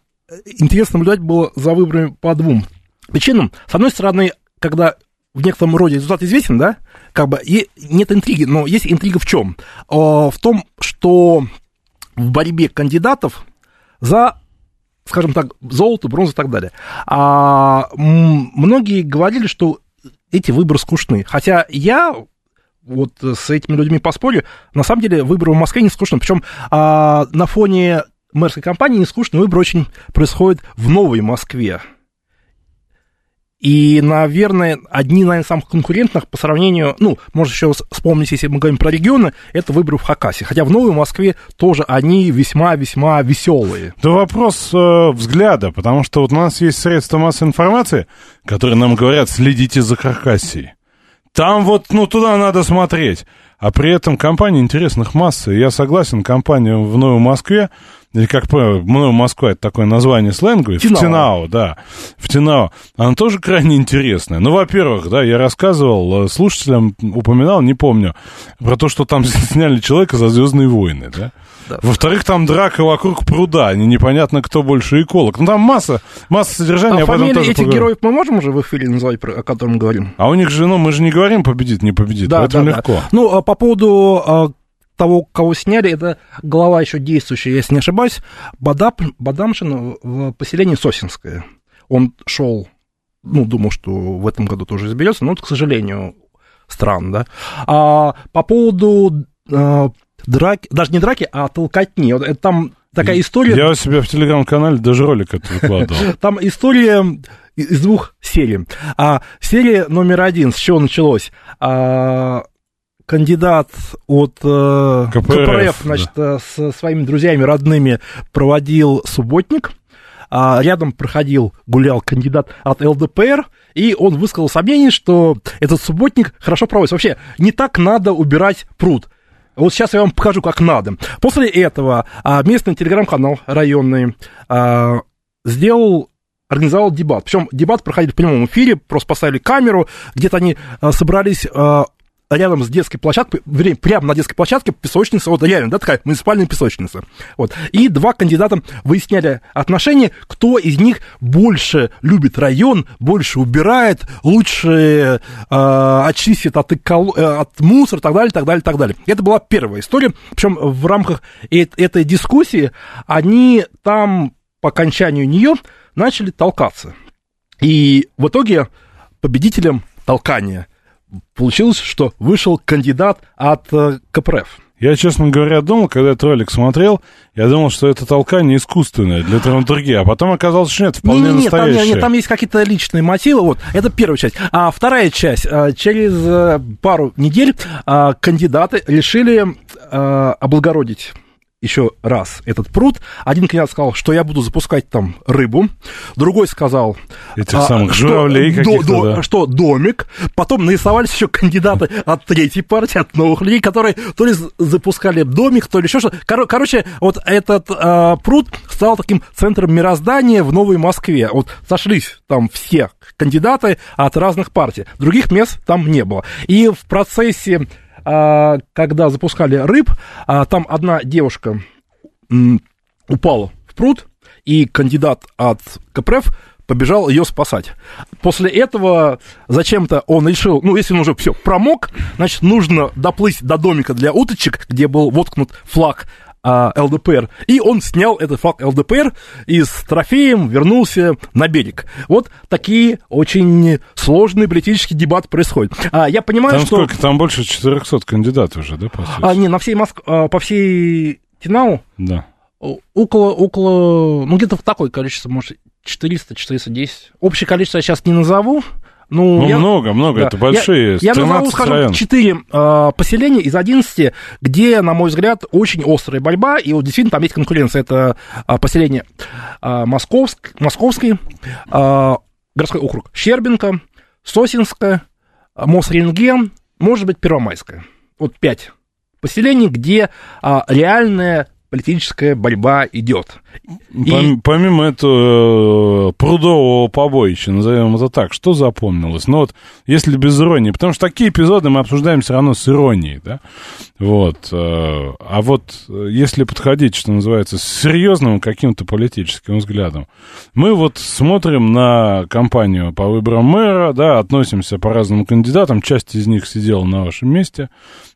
интересно наблюдать было за выборами по двум причинам. С одной стороны, когда в некотором роде результат известен, да, как бы и нет интриги, но есть интрига в чем? В том, что в борьбе кандидатов за скажем так, золото, бронза и так далее. А многие говорили, что эти выборы скучны. Хотя я вот с этими людьми поспорю, на самом деле выборы в Москве не скучны. Причем а, на фоне мэрской кампании не скучный выбор очень происходит в Новой Москве. И, наверное, одни, наверное, самых конкурентных по сравнению, ну, можно еще вспомнить, если мы говорим про регионы, это выборы в Хакасе. Хотя в Новой Москве тоже они весьма-весьма веселые. Да вопрос э, взгляда, потому что вот у нас есть средства массовой информации, которые нам говорят, следите за Хакасией. Там вот, ну, туда надо смотреть. А при этом компания интересных масса. Я согласен, компания в Новой Москве, или как по- ну, Москва, это такое название сленговое, Тинао. в Тинао, да, в Тинао, она тоже крайне интересная. Ну, во-первых, да, я рассказывал, э, слушателям упоминал, не помню, про то, что там сняли человека за «Звездные войны», да. Во-вторых, там драка вокруг пруда, не- непонятно, кто больше эколог. Ну, там масса, масса содержания, А об этом фамилии тоже этих поговорим. героев мы можем уже в эфире называть, про- о котором говорим? А у них же, ну, мы же не говорим победит, не победит, поэтому легко. Ну, а по поводу а, того, кого сняли, это глава еще действующая, если не ошибаюсь, Бадап, Бадамшин в поселении Сосинское. Он шел, ну, думал, что в этом году тоже изберется, но, вот, к сожалению, странно, да. А по поводу а, драки, даже не драки, а толкотни, вот это там такая история... Я у себя в телеграм-канале даже ролик это выкладывал. Там история из двух серий. А серия номер один, с чего началось? А, кандидат от э, КПРФ, КПРФ, значит, э, со своими друзьями родными проводил субботник. А рядом проходил, гулял кандидат от ЛДПР, и он высказал сомнение, что этот субботник хорошо проводится. Вообще, не так надо убирать пруд. Вот сейчас я вам покажу, как надо. После этого а, местный телеграм-канал районный а, сделал организовал дебат. Причем дебат проходил в прямом эфире, просто поставили камеру, где-то они а, собрались а, рядом с детской площадкой, вернее, прямо на детской площадке песочница, вот реально, да, такая муниципальная песочница. Вот. И два кандидата выясняли отношения, кто из них больше любит район, больше убирает, лучше э, очистит от, эколо- э, от мусора так далее, так далее, так далее. Это была первая история. Причем в рамках э- этой дискуссии они там по окончанию нее начали толкаться. И в итоге победителем толкания получилось, что вышел кандидат от э, КПРФ. Я, честно говоря, думал, когда этот ролик смотрел, я думал, что это толкание искусственное для драматургии, а потом оказалось, что нет, вполне Не-не-не, там, настоящее. не- там есть какие-то личные мотивы. Вот, это первая часть. А вторая часть. а, Через э, пару недель кандидаты решили облагородить еще раз этот пруд. Один кандидат сказал, что я буду запускать там рыбу. Другой сказал... Этих а, самых что журавлей до- до- да. Что домик. Потом нарисовались еще кандидаты от третьей партии, от новых людей, которые то ли запускали домик, то ли еще что-то. Коро- Короче, вот этот а, пруд стал таким центром мироздания в Новой Москве. Вот сошлись там все кандидаты от разных партий. Других мест там не было. И в процессе, когда запускали рыб, а, там одна девушка упала в пруд, и кандидат от КПРФ побежал ее спасать. После этого зачем-то он решил, ну, если он уже все промок, значит, нужно доплыть до домика для уточек, где был воткнут флаг а, ЛДПР, и он снял этот флаг ЛДПР и с трофеем вернулся на берег. Вот такие очень сложные политические дебаты происходят. А, я понимаю, Там что... сколько? Там больше 400 кандидатов уже, да, по сути? А, не, на всей Моск... а, по всей Тинау Да. около, около, ну, где-то в такое количество, может, 400, 410. Общее количество я сейчас не назову. Ну, Ну, я- много, много, да. это большие, Я, я назову, 13 скажем, районов. 4 э, поселения из 11, где, на мой взгляд, очень острая борьба, и вот действительно там есть конкуренция. Это а, поселение а, Московск, Московский, а, городской округ Щербинка, Сосинское, а, Мосрентген, может быть, Первомайское. Вот пять поселений, где а, реальная политическая борьба идет. Пом- Помимо этого э, прудового побоища, назовем это так, что запомнилось? Ну вот, если без иронии, потому что такие эпизоды мы обсуждаем все равно с иронией, да? Вот. э, А вот э, если подходить, что называется, с серьезным каким-то политическим взглядом, мы вот смотрим на кампанию по выборам мэра, да, относимся по разным кандидатам, часть из них сидела на вашем месте,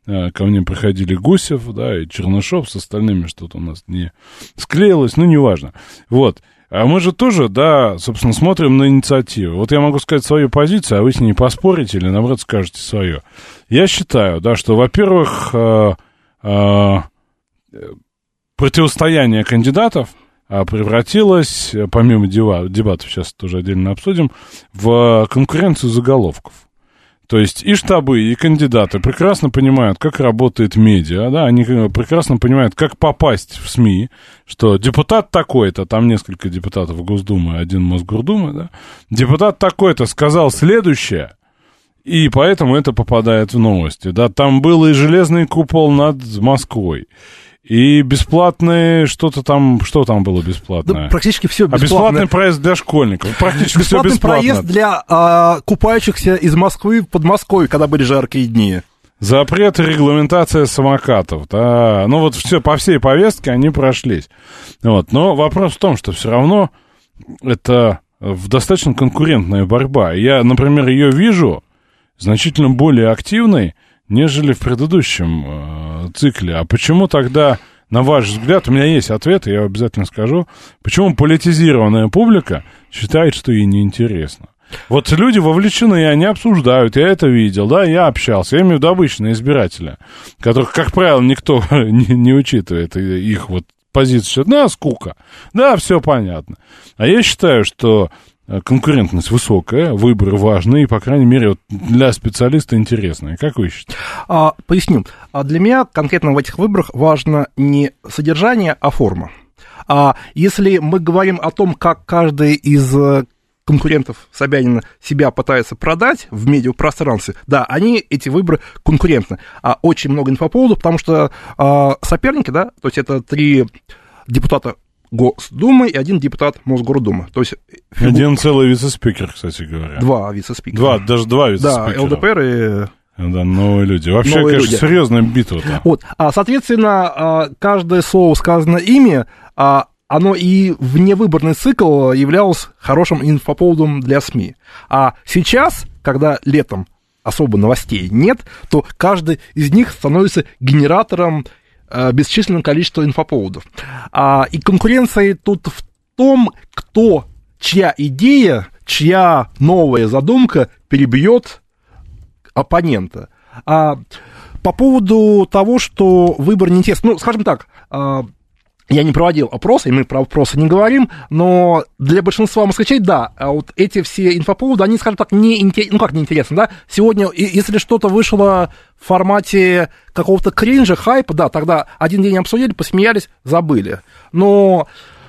ко мне приходили Гусев, да, и Чернышов с остальными что-то у нас не склеилось, ну, неважно. Вот. А мы же тоже, да, собственно, смотрим на инициативу. Вот я могу сказать свою позицию, а вы с ней поспорите или, наоборот, скажете свое. Я считаю, да, что, во-первых, э, э, противостояние кандидатов а, превратилось, э, помимо дебатов, сейчас тоже отдельно обсудим, в конкуренцию заголовков. То есть и штабы, и кандидаты прекрасно понимают, как работает медиа, да, они э, прекрасно понимают, как попасть в СМИ, что депутат такой-то, там несколько депутатов Госдумы, один Мосгордумы, да, депутат такой-то сказал следующее, и поэтому это попадает в новости, да, там был и железный купол над Москвой, И бесплатные что-то там, что там было бесплатное? Да, практически все А бесплатно. бесплатный проезд для школьников. Практически все Бесплатный бесплатно. проезд для а, купающихся из Москвы в Подмосковье, когда были жаркие дни. Запрет и регламентация самокатов. Да. Ну вот все, по всей повестке они прошлись. Вот. Но вопрос в том, что все равно это в достаточно конкурентная борьба. Я, например, ее вижу значительно более активной, нежели в предыдущем э, цикле. А почему тогда, на ваш взгляд, у меня есть ответ, я обязательно скажу, почему политизированная публика считает, что ей неинтересно? Вот люди вовлечены, и они обсуждают, я это видел, да, я общался, я имею в виду обычные избиратели, которых, как правило, никто не, не учитывает их вот позицию, да, скука, да, все понятно. А я считаю, что конкурентность высокая, выборы важны, и, по крайней мере, для специалиста интересные. Как вы считаете? А, поясню. А для меня конкретно в этих выборах важно не содержание, а форма. А если мы говорим о том, как каждый из э, конкурентов Собянина себя пытается продать в медиапространстве, да, они, эти выборы, конкурентны. А очень много инфоповодов, потому что а, соперники, да, то есть это три депутата Госдумы и один депутат Мосгордумы. То есть фигу- Один целый вице-спикер, кстати говоря. два вице-спикера. Два, даже два Да, вице-спикера. ЛДПР и Да, новые люди. Вообще, Новые конечно, люди. серьезная битва-то. Вот, а, соответственно, а, каждое слово, сказанное ими, а, оно и вневыборный цикл являлось хорошим инфоповодом для СМИ. А сейчас, когда летом особо новостей нет, то каждый из них становится генератором э, бесчисленного количества инфоповодов. А, и конкуренция тут в том, кто, чья идея, чья новая задумка перебьет оппонента. А по поводу того, что выбор не интересен, ну, скажем так, а, я не проводил опросы, и мы про опросы не говорим, но для большинства москвичей, да, а вот эти все инфоповоды, они, скажем так, не ну как неинтересны, да, сегодня, если что-то вышло в формате какого-то кринжа, хайпа, да, тогда один день обсудили, посмеялись, забыли, но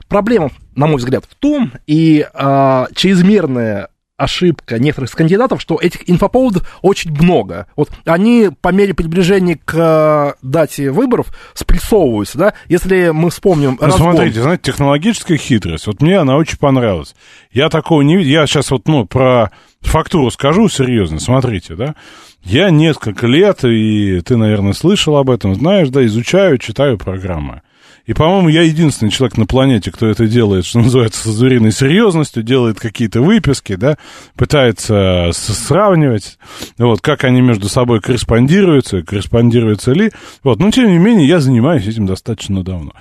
проблема, на мой взгляд, в том, и а, чрезмерная ошибка некоторых из кандидатов, что этих инфоповодов очень много. Вот они по мере приближения к э, дате выборов спрессовываются, да? Если мы вспомним Ну, разгон- смотрите, знаете, технологическая хитрость. Вот мне она очень понравилась. Я такого не видел. Я сейчас вот, ну, про фактуру скажу серьезно. Смотрите, да. Я несколько лет, и ты, наверное, слышал об этом, знаешь, да, изучаю, читаю программы. И, по-моему, я единственный человек на планете, кто это делает, что называется, с звериной серьезностью, делает какие-то выписки, да, пытается с- сравнивать, вот, как они между собой корреспондируются, корреспондируются ли. Вот, но, тем не менее, я занимаюсь этим достаточно давно.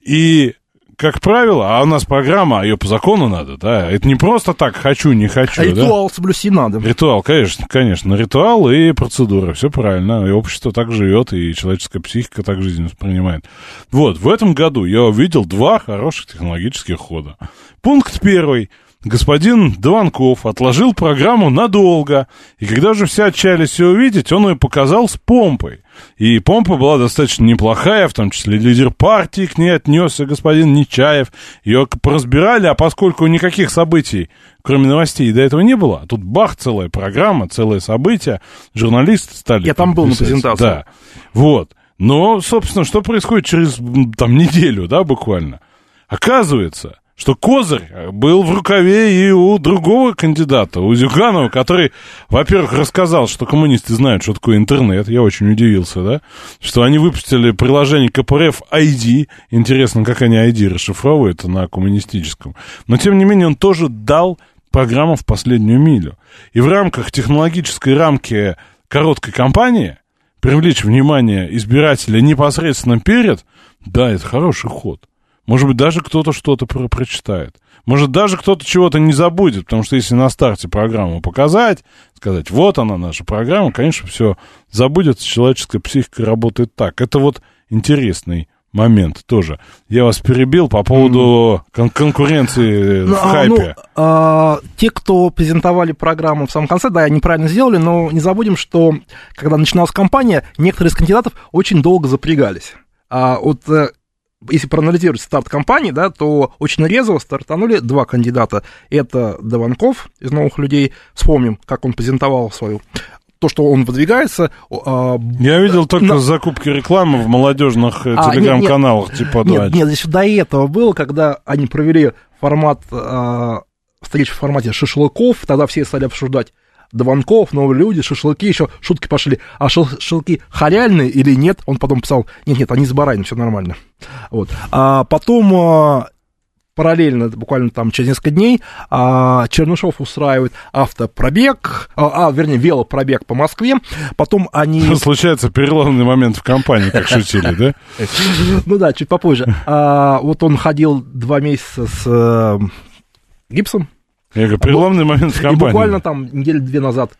И как правило, а у нас программа, ее по закону надо, да, это не просто так хочу, не хочу, А да? ритуал соблюсти надо. Ритуал, конечно, конечно. Ритуал и процедура. Все правильно. И общество так живет, и человеческая психика так жизнь воспринимает. Вот, в этом году я увидел два хороших технологических хода. Пункт первый. Господин Дованков отложил программу надолго, и когда же все отчаялись ее увидеть, он ее показал с помпой. И помпа была достаточно неплохая, в том числе лидер партии к ней отнесся господин Нечаев. Ее поразбирали, а поскольку никаких событий, кроме новостей, до этого не было, а тут бах, целая программа, целое событие, журналисты стали... Я там был на писать. презентации. Да, вот. Но, собственно, что происходит через там неделю, да, буквально? Оказывается, что козырь был в рукаве и у другого кандидата, у Зюганова, который, во-первых, рассказал, что коммунисты знают, что такое интернет. Я очень удивился, да? Что они выпустили приложение КПРФ ID. Интересно, как они ID расшифровывают на коммунистическом. Но, тем не менее, он тоже дал программу в последнюю милю. И в рамках технологической рамки короткой кампании привлечь внимание избирателя непосредственно перед, да, это хороший ход. Может быть, даже кто-то что-то про прочитает. Может, даже кто-то чего-то не забудет, потому что если на старте программу показать, сказать, вот она наша программа, конечно, все забудется, человеческая психика работает так. Это вот интересный момент тоже. Я вас перебил по поводу кон- конкуренции Ну, в а, хайпе. ну, а, те, кто презентовали программу в самом конце, да, они правильно сделали, но не забудем, что когда начиналась кампания, некоторые из кандидатов очень долго запрягались. А вот э, если проанализировать старт кампании, да, то очень резво стартанули два кандидата. Это Дованков из «Новых людей». Вспомним, как он презентовал свою то, что он выдвигается... а, Я видел только на- закупки рекламы в молодежных э, А, телеграм-каналах, нет, типа Нет, да. нет, еще до этого было, когда они провели формат, э, встреч в формате шашлыков, тогда все стали обсуждать Дованков, новые люди, шашлыки, еще шутки пошли. А шашлыки халяльные или нет? Он потом писал, нет-нет, они с бараниной, все нормально. Вот. А потом э, параллельно, буквально там через несколько дней, а, Чернышов устраивает автопробег, а, а, вернее, велопробег по Москве. Потом они... Случается переломный момент в компании, как шутили, да? Ну да, чуть попозже. А, вот он ходил два месяца с э, гипсом. Я говорю, переломный момент в И компании. буквально там недели две назад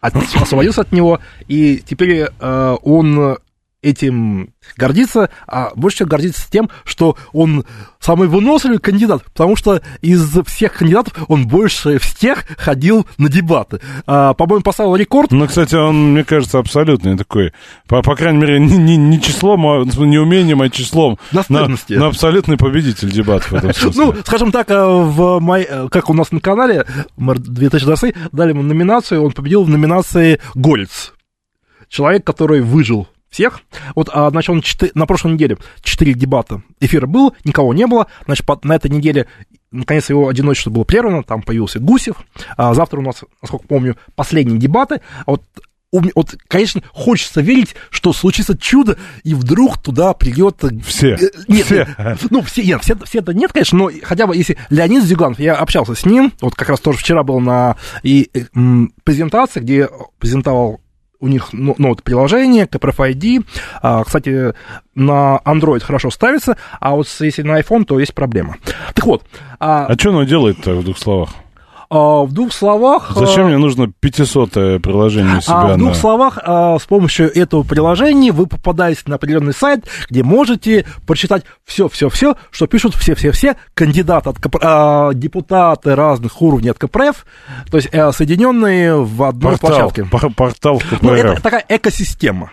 от- освободился от него, и теперь э, он этим гордится, а больше всего гордится тем, что он самый выносливый кандидат, потому что из всех кандидатов он больше всех ходил на дебаты. А, по-моему, поставил рекорд. Ну, кстати, он, мне кажется, абсолютный такой. По, по крайней мере, не, не, не числом, а не умением, а числом. На, на абсолютный победитель дебатов в этом смысле. Ну, скажем так, э, в мой, э, как у нас на канале, мэр 2020, дали ему номинацию, он победил в номинации «Горец». Человек, который выжил всех. Вот, а, значит, он четы- на прошлой неделе четыре дебата эфира был, никого не было. Значит, по- на этой неделе, наконец, его одиночество было прервано, там появился Гусев. А завтра у нас, насколько помню, последние дебаты. А вот вот, конечно, хочется верить, что случится чудо, и вдруг туда придет... Все. Э, Нет, Все. нет, ну, все, нет, все, все это нет, конечно, но хотя бы если Леонид Зюганов, я общался с ним, вот как раз тоже вчера был на и, э, презентации, где презентовал у них ноут приложение, KPRF-ID. А, кстати, на Android хорошо ставится, а вот если на iPhone, то есть проблема. Так вот, а, А что оно делает-то в двух словах? А, в двух словах... а, Зачем мне нужно 500-е приложение у себя А в двух на... словах, а, с помощью этого приложения вы попадаете на определенный сайт, где можете прочитать все-все-все, что пишут все-все-все кандидаты, от КП- а, депутаты разных уровней от КПРФ, то есть э, соединенные в одной Портал, площадке. пор- портал КПРФ. Ну, это такая экосистема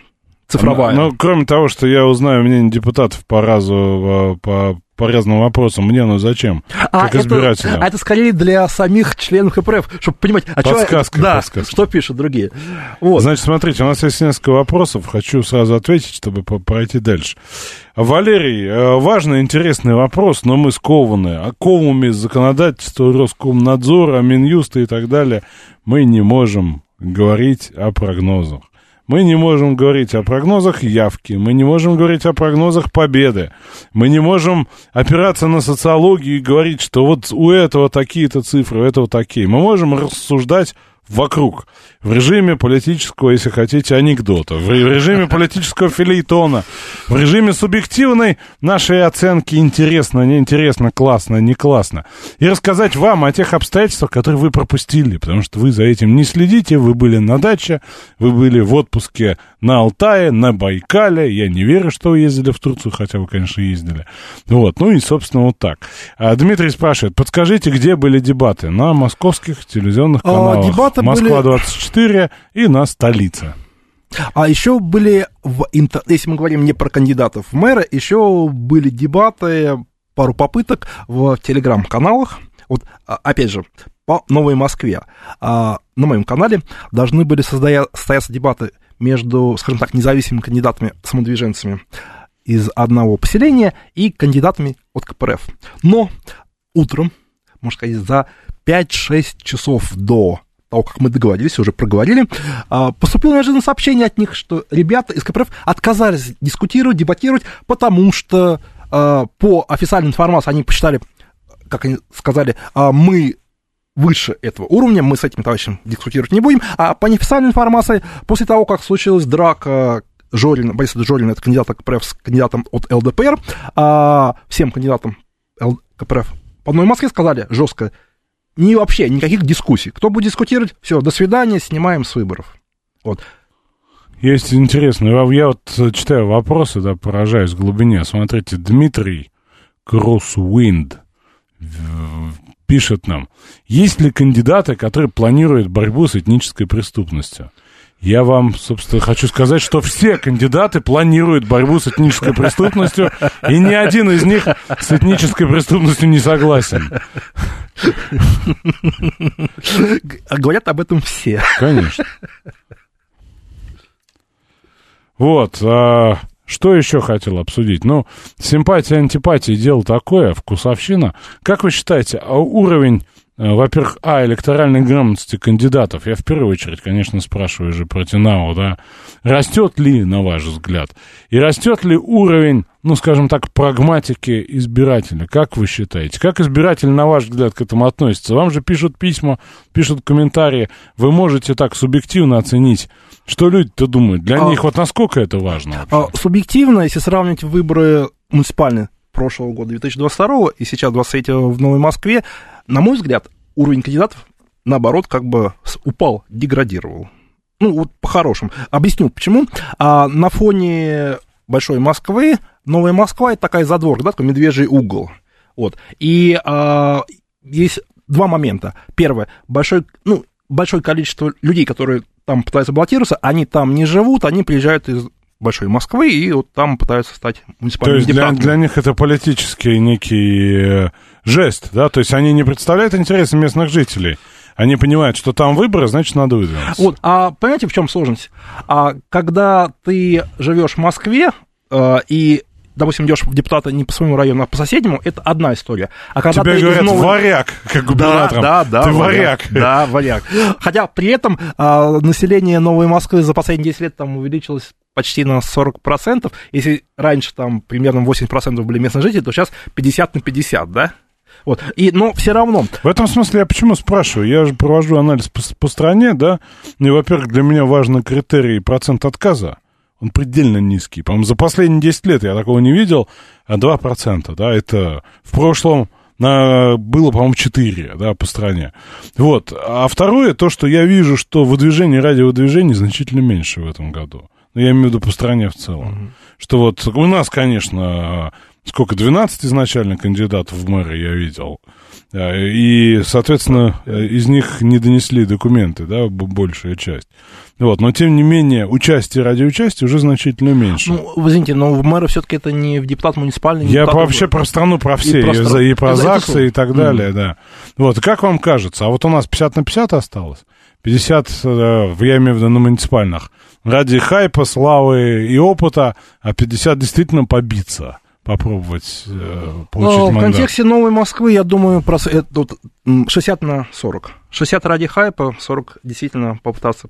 цифровая. Ну, кроме того, что я узнаю мнение депутатов по разу, э, по, по разным вопросам, мне ну зачем? А как это, избирателю. а это скорее для самих членов КПРФ, чтобы понимать, а Подсказка, да, подсказка. что пишут другие. Вот. Значит, смотрите, у нас есть несколько вопросов. Хочу сразу ответить, чтобы пройти дальше. Валерий, э, важный, интересный вопрос, но мы скованы оковами законодательства Роскомнадзора, Минюста и так далее. Мы не можем говорить о прогнозах. Мы не можем говорить о прогнозах явки, мы не можем говорить о прогнозах победы, мы не можем опираться на социологию и говорить, что вот у этого такие-то цифры, у этого такие. Мы можем рассуждать вокруг, в режиме политического, если хотите, анекдота, в ре- в режиме политического филейтона, в режиме субъективной нашей оценки интересно, неинтересно, классно, не классно. И рассказать вам о тех обстоятельствах, которые вы пропустили, потому что вы за этим не следите, вы были на даче, вы были в отпуске на Алтае, на Байкале, я не верю, что вы ездили в Турцию, хотя вы, конечно, ездили. Вот, ну и, собственно, вот так. А Дмитрий спрашивает, подскажите, где были дебаты? На московских телевизионных А, каналах дебаты были- Москва-24 и на столице. А еще были, в если мы говорим не про кандидатов в мэры, еще были дебаты, пару попыток в телеграм-каналах. Вот, а, опять же, по Новой Москве. А, на моем канале должны были создая- состояться дебаты между, скажем так, независимыми кандидатами, самодвиженцами из одного поселения и кандидатами от КПРФ. Но утром, можно сказать, за 5-6 часов до того, как мы договорились, уже проговорили, а, поступило неожиданное сообщение от них, что ребята из КПРФ отказались дискутировать, дебатировать, потому что а, по официальной информации они посчитали, как они сказали, а, мы выше этого уровня, мы с этим товарищем дискутировать не будем, а по неофициальной информации, после того, как случилась драка Жорина, Бориса Жорина, это кандидат КПРФ с кандидатом от ЛДПР, всем кандидатам КПРФ по одной Москве сказали жестко, не вообще никаких дискуссий. Кто будет дискутировать, все, до свидания, снимаем с выборов. Вот. Есть интересно, я вот э, читаю вопросы, да, поражаюсь в глубине. Смотрите, Дмитрий Кроссвинд пишет нам, есть ли кандидаты, которые планируют борьбу с этнической преступностью? Я вам, собственно, хочу сказать, что все кандидаты планируют борьбу с этнической преступностью, и ни один из них с этнической преступностью не согласен. Говорят об этом все. Конечно. Вот, а, что еще хотел обсудить? Ну, симпатия, антипатия, дело такое, вкусовщина. Как вы считаете, а уровень, во-первых, а, электоральной грамотности кандидатов, я в первую очередь, конечно, спрашиваю же про Тинау, да, растет ли, на ваш взгляд, и растет ли уровень, ну, скажем так, прагматики избирателя? Как вы считаете? Как избиратель, на ваш взгляд, к этому относится? Вам же пишут письма, пишут комментарии, вы можете так субъективно оценить, что люди-то думают? Для А- них вот насколько это важно? А, Субъективно, если сравнить выборы муниципальные прошлого года, 2022 и сейчас 23 в Новой Москве, на мой взгляд, уровень кандидатов, наоборот, как бы упал, деградировал. Ну, вот по-хорошему. Объясню, почему. А, на фоне Большой Москвы, Новая Москва это такая задворка, да, такой медвежий угол. Вот. И а, есть два момента. Первое, большой, ну, большое количество людей, которые там пытаются баллотироваться, они там не живут, они приезжают из Большой Москвы и вот там пытаются стать То муниципальными есть для, для них это политический некий э, жест, да? То есть они не представляют интересы местных жителей. Они понимают, что там выборы, значит, надо выдвинуться. Вот, а понимаете, в чем сложность? А, когда ты живешь в Москве э, и, допустим, идешь в депутата не по своему району, а по соседнему, это одна история. А когда Тебе ты говорят, новой- варяг, как губернатором. Да, да, да. Ты варяг. Да, варяг. Хотя при этом а, население Новой Москвы за последние 10 лет там увеличилось почти на 40%. Если раньше там примерно 80% были местные жители, то сейчас 50 на 50, да? Вот. И, но все равно. В этом смысле я почему спрашиваю? Я же провожу анализ по, по стране, да, и, во-первых, для меня важный критерий процент отказа. Он предельно низкий. По-моему, за последние 10 лет я такого не видел, а 2%, да, это в прошлом на, было, по-моему, 4, да, по стране. Вот. А второе, то, что я вижу, что выдвижение радиовыдвижений значительно меньше в этом году. Ну, я имею в виду по стране в целом. Что вот у нас, конечно, сколько, 12 изначально кандидатов в мэры я видел. А, И, соответственно, из них не донесли документы, да, большая часть. Вот, но, тем не менее, участие радиоучастия уже значительно меньше. Ну, вы извините, но в мэры все-таки это не в депутат муниципальный. не Я депутат вообще про страну, про все, и, про страну. и про ЗАГСы и так далее, да. Вот, как вам кажется, а вот у нас 50 на 50 осталось? 50, э, я имею в виду на муниципальных, ради хайпа, славы и опыта, а 50 действительно побиться, попробовать э, получить Ну, в мандат. контексте Новой Москвы, я думаю, прос- это вот, м, 60 на 40. 60 ради хайпа, 40 действительно попытаться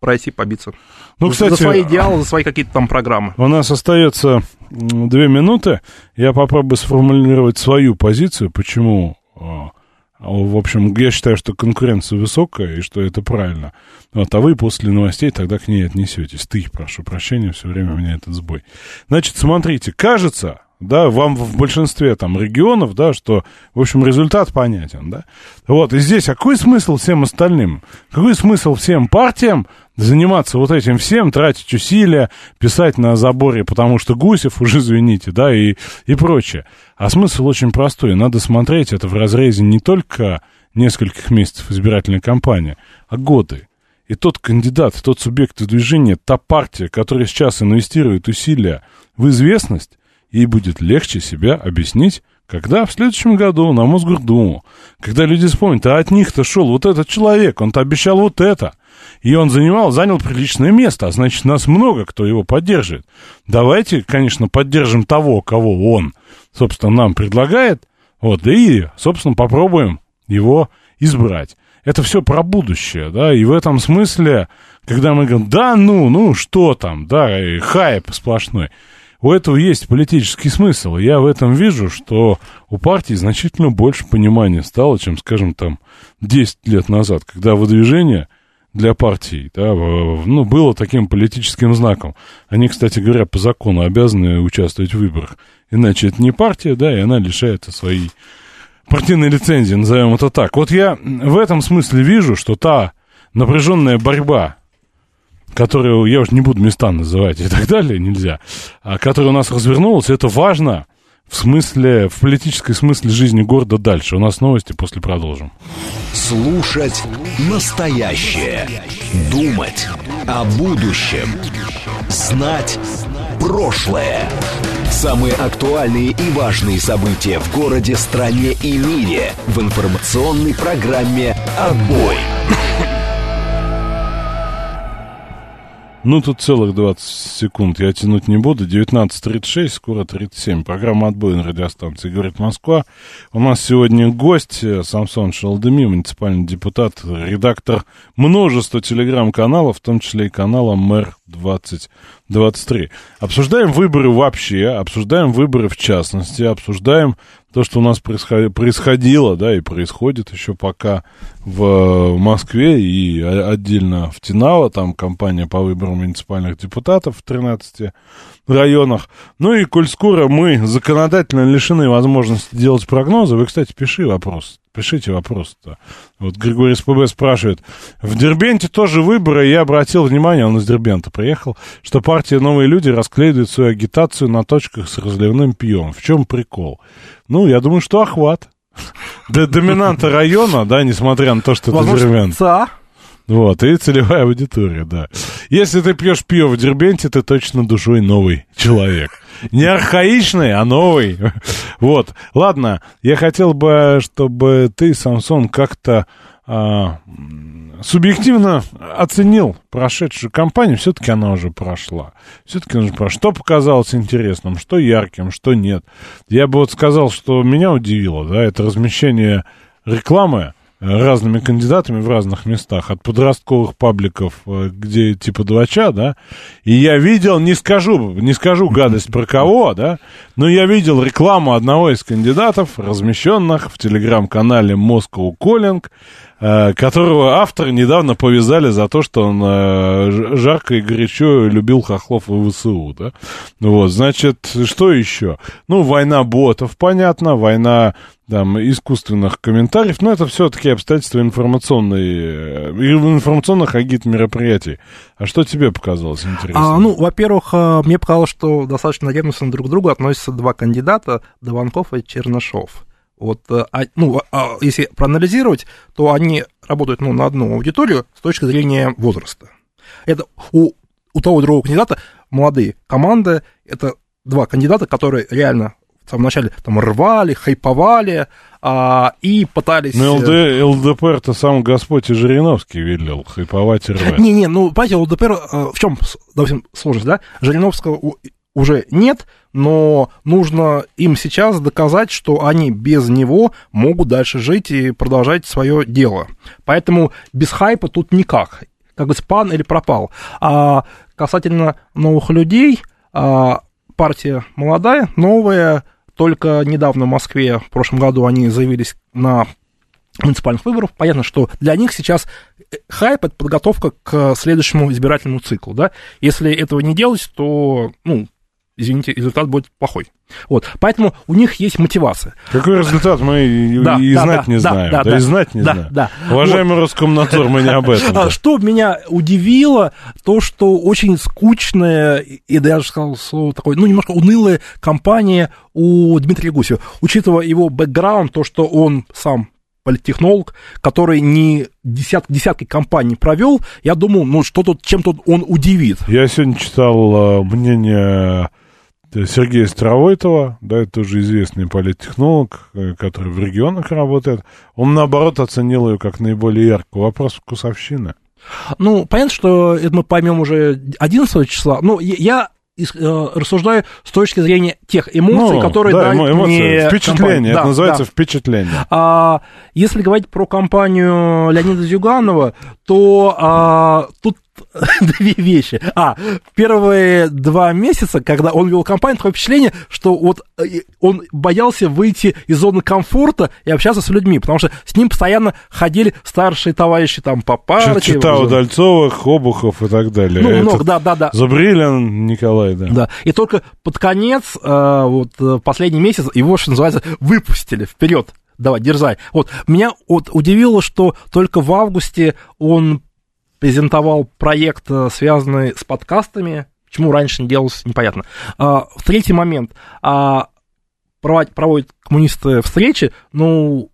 пройти, побиться. Ну, кстати, за свои идеалы, за свои какие-то там программы. У нас остается две минуты. Я попробую сформулировать свою позицию, почему, а, в общем, я считаю, что конкуренция высокая и что это правильно. Вот, а вы после новостей тогда к ней отнесетесь. Ты, прошу прощения, все время у меня этот сбой. Значит, смотрите, кажется, да, вам в большинстве там регионов, да, что, в общем, результат понятен, да. Вот, и здесь, а какой смысл всем остальным? Какой смысл всем партиям заниматься вот этим всем, тратить усилия, писать на заборе, потому что Гусев, уже извините, да, и, и прочее. А смысл очень простой. Надо смотреть это в разрезе не только нескольких месяцев избирательной кампании, а годы. И тот кандидат, тот субъект движения, та партия, которая сейчас инвестирует усилия в известность, ей будет легче себя объяснить, когда в следующем году на Мосгордуму, когда люди вспомнят, а от них-то шел вот этот человек, он-то обещал вот это, и он занимал, занял приличное место, а значит, нас много, кто его поддерживает. Давайте, конечно, поддержим того, кого он, собственно, нам предлагает, вот, и, собственно, попробуем его избрать. Это все про будущее, да, и в этом смысле, когда мы говорим, да, ну, ну, что там, да, и хайп сплошной, у этого есть политический смысл. Я в этом вижу, что у партии значительно больше понимания стало, чем, скажем, там, 10 лет назад, когда выдвижение для партий, да, ну, было таким политическим знаком. Они, кстати говоря, по закону обязаны участвовать в выборах. Иначе это не партия, да, и она лишается своей партийной лицензии, назовем это так. Вот я в этом смысле вижу, что та напряженная борьба, которую я уже не буду места называть и так далее, нельзя, а которая у нас развернулась, это важно в смысле, в политической смысле жизни города дальше. У нас новости, после продолжим. Слушать настоящее. Думать о будущем. Знать прошлое. Самые актуальные и важные события в городе, стране и мире в информационной программе «Отбой». Ну, тут целых 20 секунд. Я тянуть не буду. 19.36, скоро 37. Программа «Отбой» на радиостанции «Говорит Москва». У нас сегодня гость э, Самсон Шалдеми, муниципальный депутат, редактор множества телеграм-каналов, в том числе и канала «Мэр 2023». Обсуждаем выборы вообще, обсуждаем выборы в частности, обсуждаем то, что у нас происходило, да, и происходит еще пока в Москве и отдельно в Тинало, там кампания по выборам муниципальных депутатов в 13 районах. Ну и коль скоро мы законодательно лишены возможности делать прогнозы, вы, кстати, пиши вопрос, пишите вопрос-то. Вот Григорий СПБ спрашивает, в Дербенте тоже выборы, я обратил внимание, он из Дербента приехал, что партия «Новые люди» расклеивает свою агитацию на точках с разливным пьем. В чем прикол? Ну, я думаю, что охват. Доминанта района, да, несмотря на то, что это Дербент. Вот, и целевая аудитория, да. Если ты пьешь пиво в Дербенте, ты точно душой новый человек. Не архаичный, а новый. Вот. Ладно, я хотел бы, чтобы ты, Самсон, как-то а, субъективно оценил прошедшую кампанию. Все-таки она уже прошла. Все-таки она уже прошла. Что показалось интересным, что ярким, что нет. Я бы вот сказал, что меня удивило, да, это размещение рекламы разными кандидатами в разных местах, от подростковых пабликов, э, где типа двача, да, и я видел, не скажу, не скажу гадость про кого, да, но я видел рекламу одного из кандидатов, размещенных в телеграм-канале Moscow Calling, которого автор недавно повязали за то, что он э, жарко и горячо любил Хохлов и ВСУ, да? Вот, значит, что еще? Ну, война ботов, понятно, война там, искусственных комментариев, но это все-таки обстоятельства информационные, э, информационных агит мероприятий. А что тебе показалось интересно? А, ну, во-первых, мне показалось, что достаточно ревностно друг к другу относятся два кандидата, Дованков и Чернышов. Вот, э, а, ну, а, если проанализировать, то они работают ну, на одну аудиторию с точки зрения возраста. Это у, у того и другого кандидата молодые команды, это два кандидата, которые реально в самом начале там рвали, хайповали а, и пытались... Ну, ЛД, э, ЛДПР-то сам Господь и Жириновский велел хайповать и рвать. Не-не, ну, понимаете, ЛДПР э, в чем, допустим, сложность, да? Жириновского уже нет, но нужно им сейчас доказать, что они без него могут дальше жить и продолжать свое дело. Поэтому без хайпа тут никак. Как бы спан или пропал. А касательно новых людей, а, партия молодая, новая, только недавно в Москве, в прошлом году они заявились на муниципальных выборов. Понятно, что для них сейчас хайп – это подготовка к следующему избирательному циклу. Да? Если этого не делать, то ну, извините, результат будет плохой. Вот, поэтому у них есть мотивация. Какой результат мы и, да, и да, знать да, не да, знаем, да, да, да, и знать не да, знаем. Да. Уважаемый вот. Роскомнадзор, мы не об этом. Да. Что меня удивило, то, что очень скучная и даже сказал слово такое, ну, немножко унылая компания у Дмитрия Гусева, учитывая его бэкграунд, то, что он сам политтехнолог, который не десят, десятки компаний провел, я думал, ну, что тут, чем тут он удивит. Я сегодня читал мнение Э, Сергея Старовойтова, да, это тоже известный политтехнолог, э, который в регионах работает, он, наоборот, оценил ее как наиболее яркую. Вопрос вкусовщины. Ну, понятно, что это мы поймем уже 11 числа. Ну, я э, рассуждаю с точки зрения тех эмоций, ну, которые да, дали эмоции, мне впечатление, это да, называется да. впечатление. А, если говорить про компанию Леонида Зюганова, то а, тут две вещи. А, первые два месяца, когда он вел компанию, такое впечатление, что вот э, он боялся выйти из зоны комфорта и общаться с людьми, потому что с ним постоянно ходили старшие товарищи там по партии. Читал Удальцовых, Обухов и так далее. Ну, много, да, да, да. Забрилин Николай, да. Да, и только под конец, э, вот э, последний месяц, его, что называется, выпустили вперед давай, дерзай. Вот, меня вот удивило, что только в августе он презентовал проект, э, связанный с подкастами. Почему раньше не делалось, непонятно. А, третий момент. А, проводят коммунисты встречи, ну,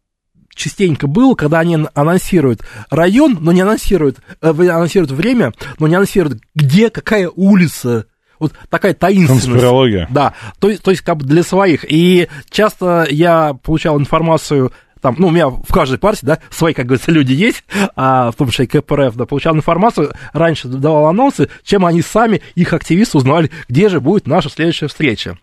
частенько было, когда они анонсируют район, но не анонсируют, э, анонсируют время, но не анонсируют, где, какая улица, вот такая таинственность. Конспирология. Да, то, то есть как бы для своих. И часто я получал информацию там, ну, у меня в каждой партии, да, свои, как говорится, люди есть, а, в том числе и КПРФ, да, получал информацию, раньше давал анонсы, чем они сами, их активисты узнавали, где же будет наша следующая встреча.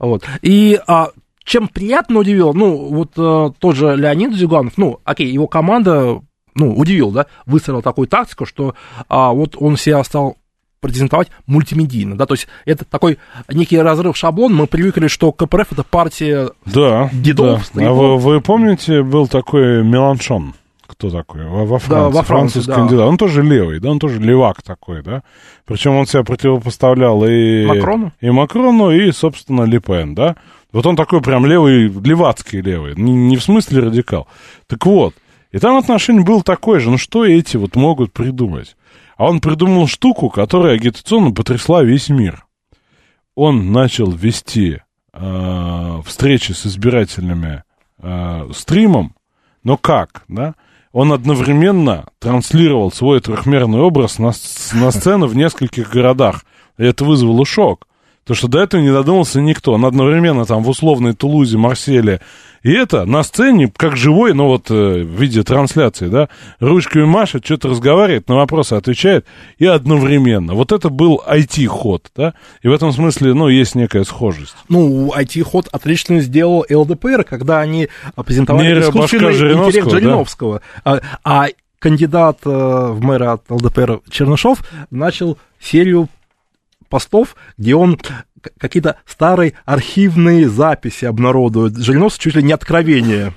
Вот. И а, чем приятно удивил, ну, вот а, тот же Леонид Зюганов, ну, окей, его команда, ну, удивил, да, выстроил такую тактику, что а, вот он себя стал презентовать мультимедийно, да, то есть это такой некий разрыв шаблон, мы привыкли, что КПРФ это партия Да, дедов, да. А вы, вы помните, был такой Меланшон? Кто такой? Во, во Франции. Да, во Франции, Французский да. кандидат. Он тоже левый, да, он тоже левак такой, да. Причем он себя противопоставлял и... Макрону? И Макрону, и, собственно, Лепен, да. Вот он такой прям левый, левацкий левый, не, не в смысле радикал. Так вот, и там отношение было такое же, ну что эти вот могут придумать? А он придумал штуку, которая агитационно потрясла весь мир. Он начал вести э, встречи с избирательными э, стримом, но как, да? Он одновременно транслировал свой трехмерный образ на, на сцену в нескольких городах. И это вызвало шок. То, что до этого не додумался никто. Он одновременно там в условной Тулузе, Марселе. И это на сцене, как живой, ну вот э, в виде трансляции, да, ручками машет, что-то разговаривает, на вопросы отвечает, и одновременно. Вот это был IT-ход, да, и в этом смысле, ну, есть некая схожесть. Ну, IT-ход отлично сделал ЛДПР, когда они презентовали искусственный Жириновского, интеллект да. Жириновского. А, а кандидат э, в мэра от ЛДПР Чернышов начал серию постов, где он какие-то старые архивные записи обнародует. Жириновский чуть ли не откровение.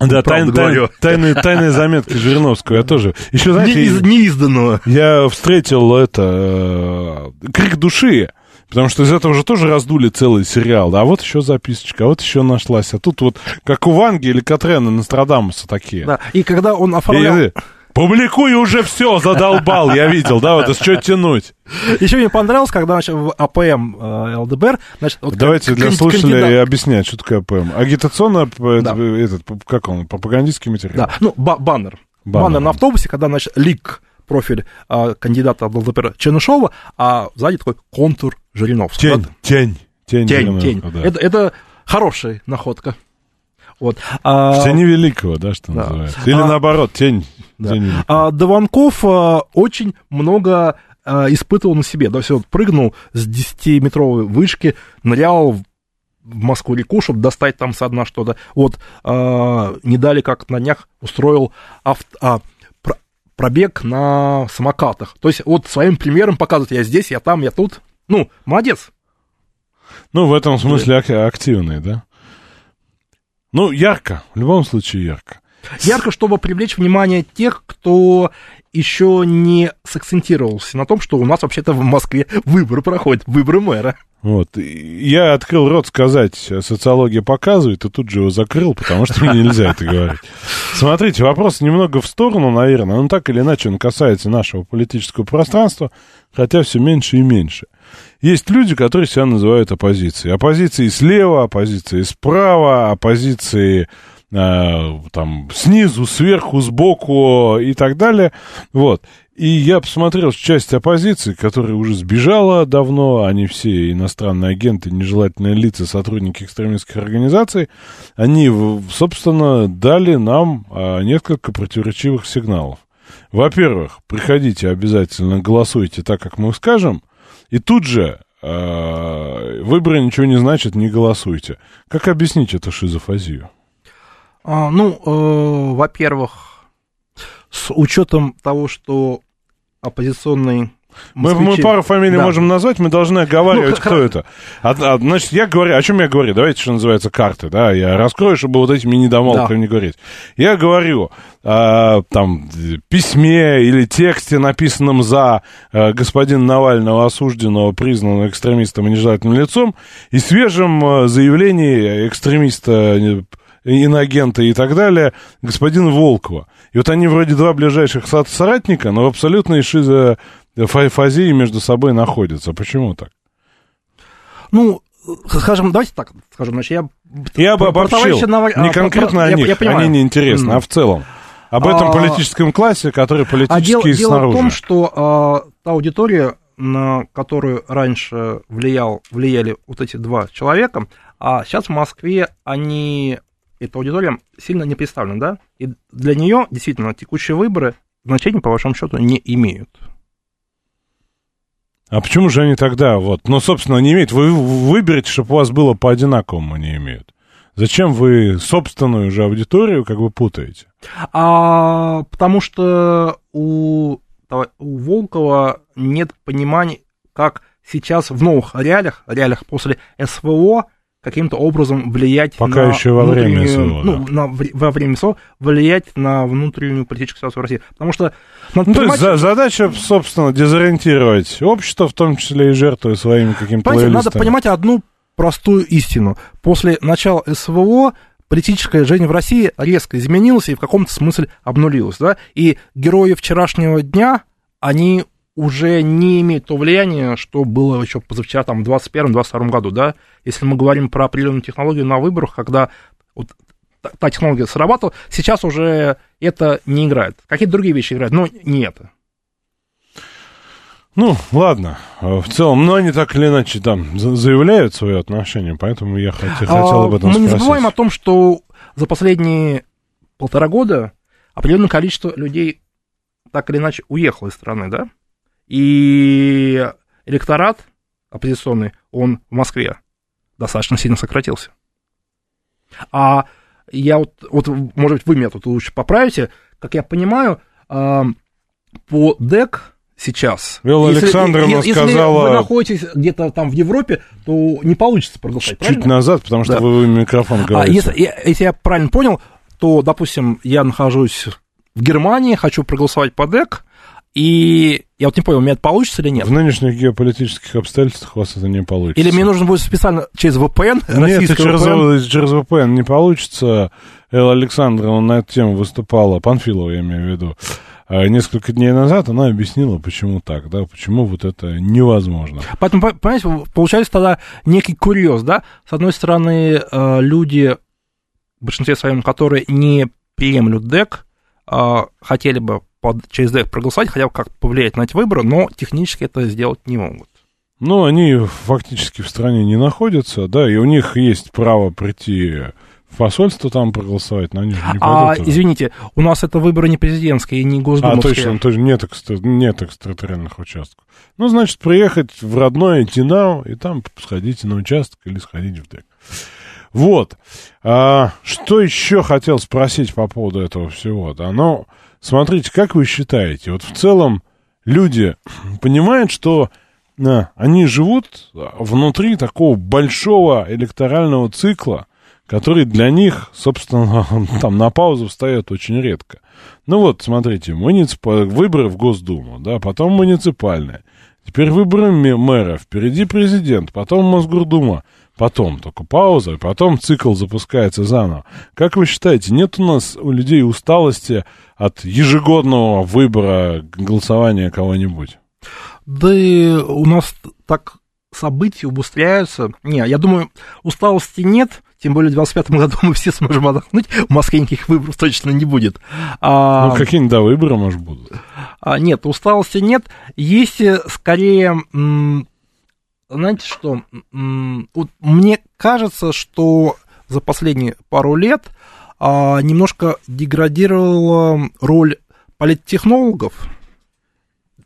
Да, тайн- тайн- тайные, тайные заметки Жириновского, я тоже. Еще, знаете, неизданного. я встретил это э, крик души, потому что из этого же тоже раздули целый сериал. А вот еще записочка, а вот еще нашлась. А тут вот, как у Ванги или катрены Нострадамуса такие. Да. И когда он оформлял... И- Публикуй уже все, задолбал, я видел, да, вот, что тянуть? Еще мне понравилось, когда значит, в АПМ э, ЛДПР... Значит, вот Давайте для слушателей кандидат- объяснять, что такое АПМ. Агитационно, п- Да. этот, п- как он, пропагандистский материал. Да, ну, ба- баннер. Баннер. баннер. на автобусе, когда, значит, лик профиль а, кандидата в ЛДПР Чернышова, а сзади такой контур Жириновского. Тень, тень, тень. Тень, Жириновского, тень. да. Это, это хорошая находка. Вот. А, В тени великого, да, что Да. называется. Или А- наоборот, тень. да. тень великого. А Дованков а, очень много а, испытывал на себе. Да, все, вот прыгнул с 10-метровой вышки, нырял в Москву-реку, чтобы достать там со дна что-то. Вот а, не дали, как на днях устроил авт- а, про- пробег на самокатах. То есть вот своим примером показывает, я здесь, я там, я тут. Ну, молодец. Ну, в этом смысле ак- активный, да? Ну, ярко, в любом случае ярко. Ярко, чтобы привлечь внимание тех, кто еще не сакцентировался на том, что у нас вообще-то в Москве выборы проходят, выборы мэра. Вот. Я открыл рот сказать, социология показывает, и тут же его закрыл, потому что мне нельзя это говорить. Смотрите, вопрос немного в сторону, наверное, но так или иначе он касается нашего политического пространства, хотя все меньше и меньше. Есть люди, которые себя называют оппозицией. Оппозицией слева, оппозицией справа, оппозицией э, там снизу, сверху, сбоку и так далее. Вот. И я посмотрел часть оппозиции, которая уже сбежала давно, они все иностранные агенты, нежелательные лица, сотрудники экстремистских организаций, они, собственно, дали нам а, несколько противоречивых сигналов. Во-первых, приходите обязательно, голосуйте так, как мы скажем, и тут же а, выборы ничего не значит, не голосуйте. Как объяснить эту шизофазию? А, ну, э, во-первых, с учетом того, что оппозиционный Мы, мы пару фамилий Да. можем назвать, мы должны оговаривать, Ну, кто это. А- а, значит, я говорю, о чем я говорю? Давайте, что называется, карты, да, я раскрою, чтобы вот этими недомолвками Да. не говорить. Я говорю, а, там, э, письме или тексте, написанном за э, господина Навального, осужденного, признанного экстремистом и нежелательным лицом, и свежем э, заявлении экстремиста, э, иноагента и так далее, господина Волкова. И вот они вроде два ближайших со- соратника, но в абсолютной шизо фа- фазии между собой находятся. Почему так? Ну, скажем, давайте так скажем, значит, я... Я бы про- про обобщил. товарища Наваль- Не а, конкретно про- о я- них, я понимаю. они не интересны, М. а в целом. Об этом А, политическом классе, который А политически дело, дело снаружи. в том, что а, та аудитория, на которую раньше влиял, влияли вот эти два человека, а сейчас в Москве они эта аудитория сильно не представлена, да? И для нее действительно текущие выборы значения, по вашему счету, не имеют. А почему же они тогда, вот, ну, собственно, не имеют? Вы выберете, чтобы у вас было по одинаковому, не имеют. Зачем вы собственную же аудиторию как бы путаете? А, потому что у, у Волкова нет понимания, как сейчас в новых реалиях, реалиях после СВО, каким-то образом влиять Пока на еще во время СВО, ну, на, во время СВО влиять на внутреннюю политическую ситуацию в России. Потому что Ну, то есть понимать, за- задача, собственно, дезориентировать общество, в том числе и жертвуя своими Понимаете, надо понимать одну простую истину. После начала СВО политическая жизнь в России резко изменилась и в каком-то смысле обнулилась. Да? И герои вчерашнего дня, они уже не имеют то влияния, что было еще позавчера, там, в 2021-2022 году. Да? Если мы говорим про определенную технологию на выборах, когда вот та- технология срабатывала, сейчас уже это не играет. Какие-то другие вещи играют, но не это. Ну, ладно. А В целом, но они так или иначе там за- заявляют свое отношение, поэтому я хот- хотел об этом А, Мы не спросить. забываем о том, что за последние полтора года определенное количество людей так или иначе уехало из страны, да? И электорат оппозиционный, он в Москве достаточно сильно сократился. А я вот, вот может быть, вы меня тут лучше поправите, как я понимаю, по ДЭК сейчас... Элла если- Александровна если сказала- вы находитесь где-то там в Европе, то не получится проголосовать, Чуть правильно? назад, потому что Да. вы микрофон А говорите. если, если я правильно понял, то, допустим, я нахожусь в Германии, хочу проголосовать по ДЭК, и я вот не понял, у меня это получится или нет? В нынешних геополитических обстоятельствах у вас это не получится. Или мне нужно будет специально через VPN, Нет, российский через, VPN? через VPN не получится. Элла Александровна на эту тему выступала, Панфилова я имею в виду, а, несколько дней назад она объяснила, почему так, да, почему вот это невозможно. Поэтому, по- понимаете, получается тогда некий курьез, да? С одной стороны, э, люди, в большинстве своем, которые не приемлют ДЭК, э, хотели бы под- через ДЭК проголосовать, хотя бы как повлиять на эти выборы, но технически это сделать не могут. Ну, они фактически в стране не находятся, да, и у них есть право прийти в посольство там проголосовать, но они же не А, извините, у нас это выборы не президентские и не А, госдумовские. точно, точно, нет, экстра- нет экстерриториальных участков. Ну, значит, приехать в родное Тинау и там сходите на участок или сходить в ДЭК. Вот. А, что еще хотел спросить по поводу этого всего? Да? Ну, смотрите, как вы считаете, вот в целом люди понимают, что а, они живут внутри такого большого электорального цикла, который для них, собственно, там на паузу встает очень редко. Ну вот, смотрите, муниципа... выборы в Госдуму, да, потом муниципальные, теперь выборы мэра, впереди президент, потом Мосгордума, потом только пауза, и потом цикл запускается заново. Как вы считаете, нет у нас у людей усталости от ежегодного выбора голосования кого-нибудь? Да и у нас так события убыстряются. Не, я думаю, усталости нет, тем более в 25 году мы все сможем отдохнуть, в Москве никаких выборов точно не будет. А, Ну, какие-нибудь, да, выборы, может, будут. а, нет, усталости нет. Есть э, скорее, м, знаете что, вот мне кажется, что за последние пару лет а, немножко деградировала роль политтехнологов,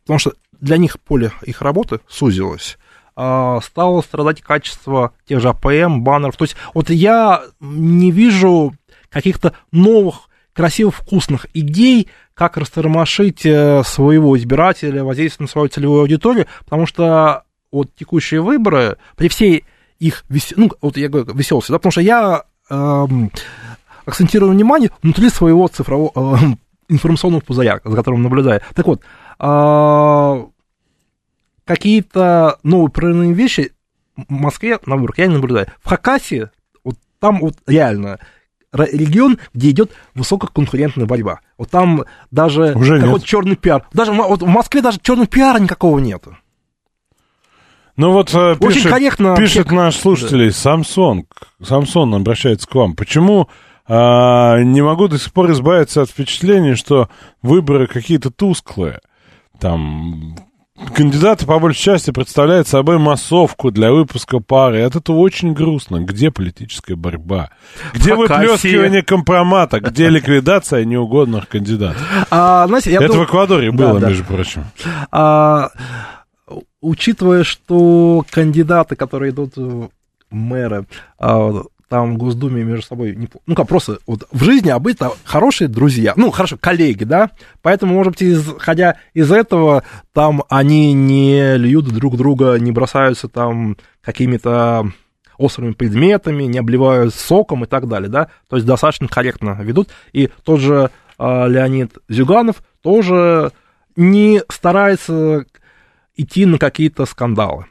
потому что для них поле их работы сузилось, а, стало страдать качество тех же АПМ, баннеров. То есть вот я не вижу каких-то новых, красивых, вкусных идей, как растормошить э, своего избирателя, воздействовать на свою целевую аудиторию, потому что вот текущие выборы, при всей их, вес... ну, вот я говорю, веселости, да, потому что я эм, акцентирую внимание внутри своего цифрового э, информационного пузыря, за которым наблюдаю. Так вот, а, какие-то новые прорывные вещи в Москве на выборах я не наблюдаю. В Хакасии, вот там вот реально регион, где идет высококонкурентная борьба. Вот там даже Уже какой-то черный пиар. Даже вот в Москве даже черного пиара никакого нету. Ну вот э, Очень пишет, корректно пишет наш слушатель Самсон. Самсон обращается к вам. Почему а, не могу до сих пор избавиться от впечатления, что выборы какие-то тусклые? Там кандидаты по большей части представляют собой массовку для выпуска пары. И от этого очень грустно. Где политическая борьба? Где Вакансии. выплескивание компромата? Где ликвидация неугодных кандидатов? А, знаете, я Это думаю- в Эквадоре было, да. между прочим. А, учитывая, что кандидаты, которые идут в мэры, а, там в Госдуме между собой, не, ну как просто вот в жизни обычно хорошие друзья, ну хорошо, коллеги, да, поэтому, может быть, исходя из этого, там они не льют друг друга, не бросаются там какими-то острыми предметами, не обливают соком и так далее, да, то есть достаточно корректно ведут, и тот же а, Леонид Зюганов тоже не старается идти на какие-то скандалы.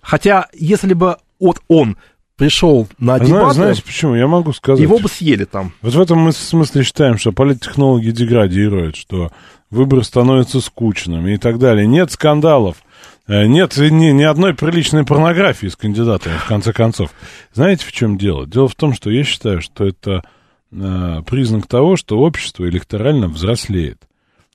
Хотя, если бы вот он пришел на дебаты, Знаете почему? Я могу сказать. его бы съели там. Вот в этом мы смысле считаем, что политтехнологи деградируют, что выборы становятся скучными и так далее. Нет скандалов. Э, Нет ни, ни одной приличной порнографии с кандидатами, в конце концов. Знаете, в чем дело? Дело в том, что я считаю, что это э, признак того, что общество электорально взрослеет.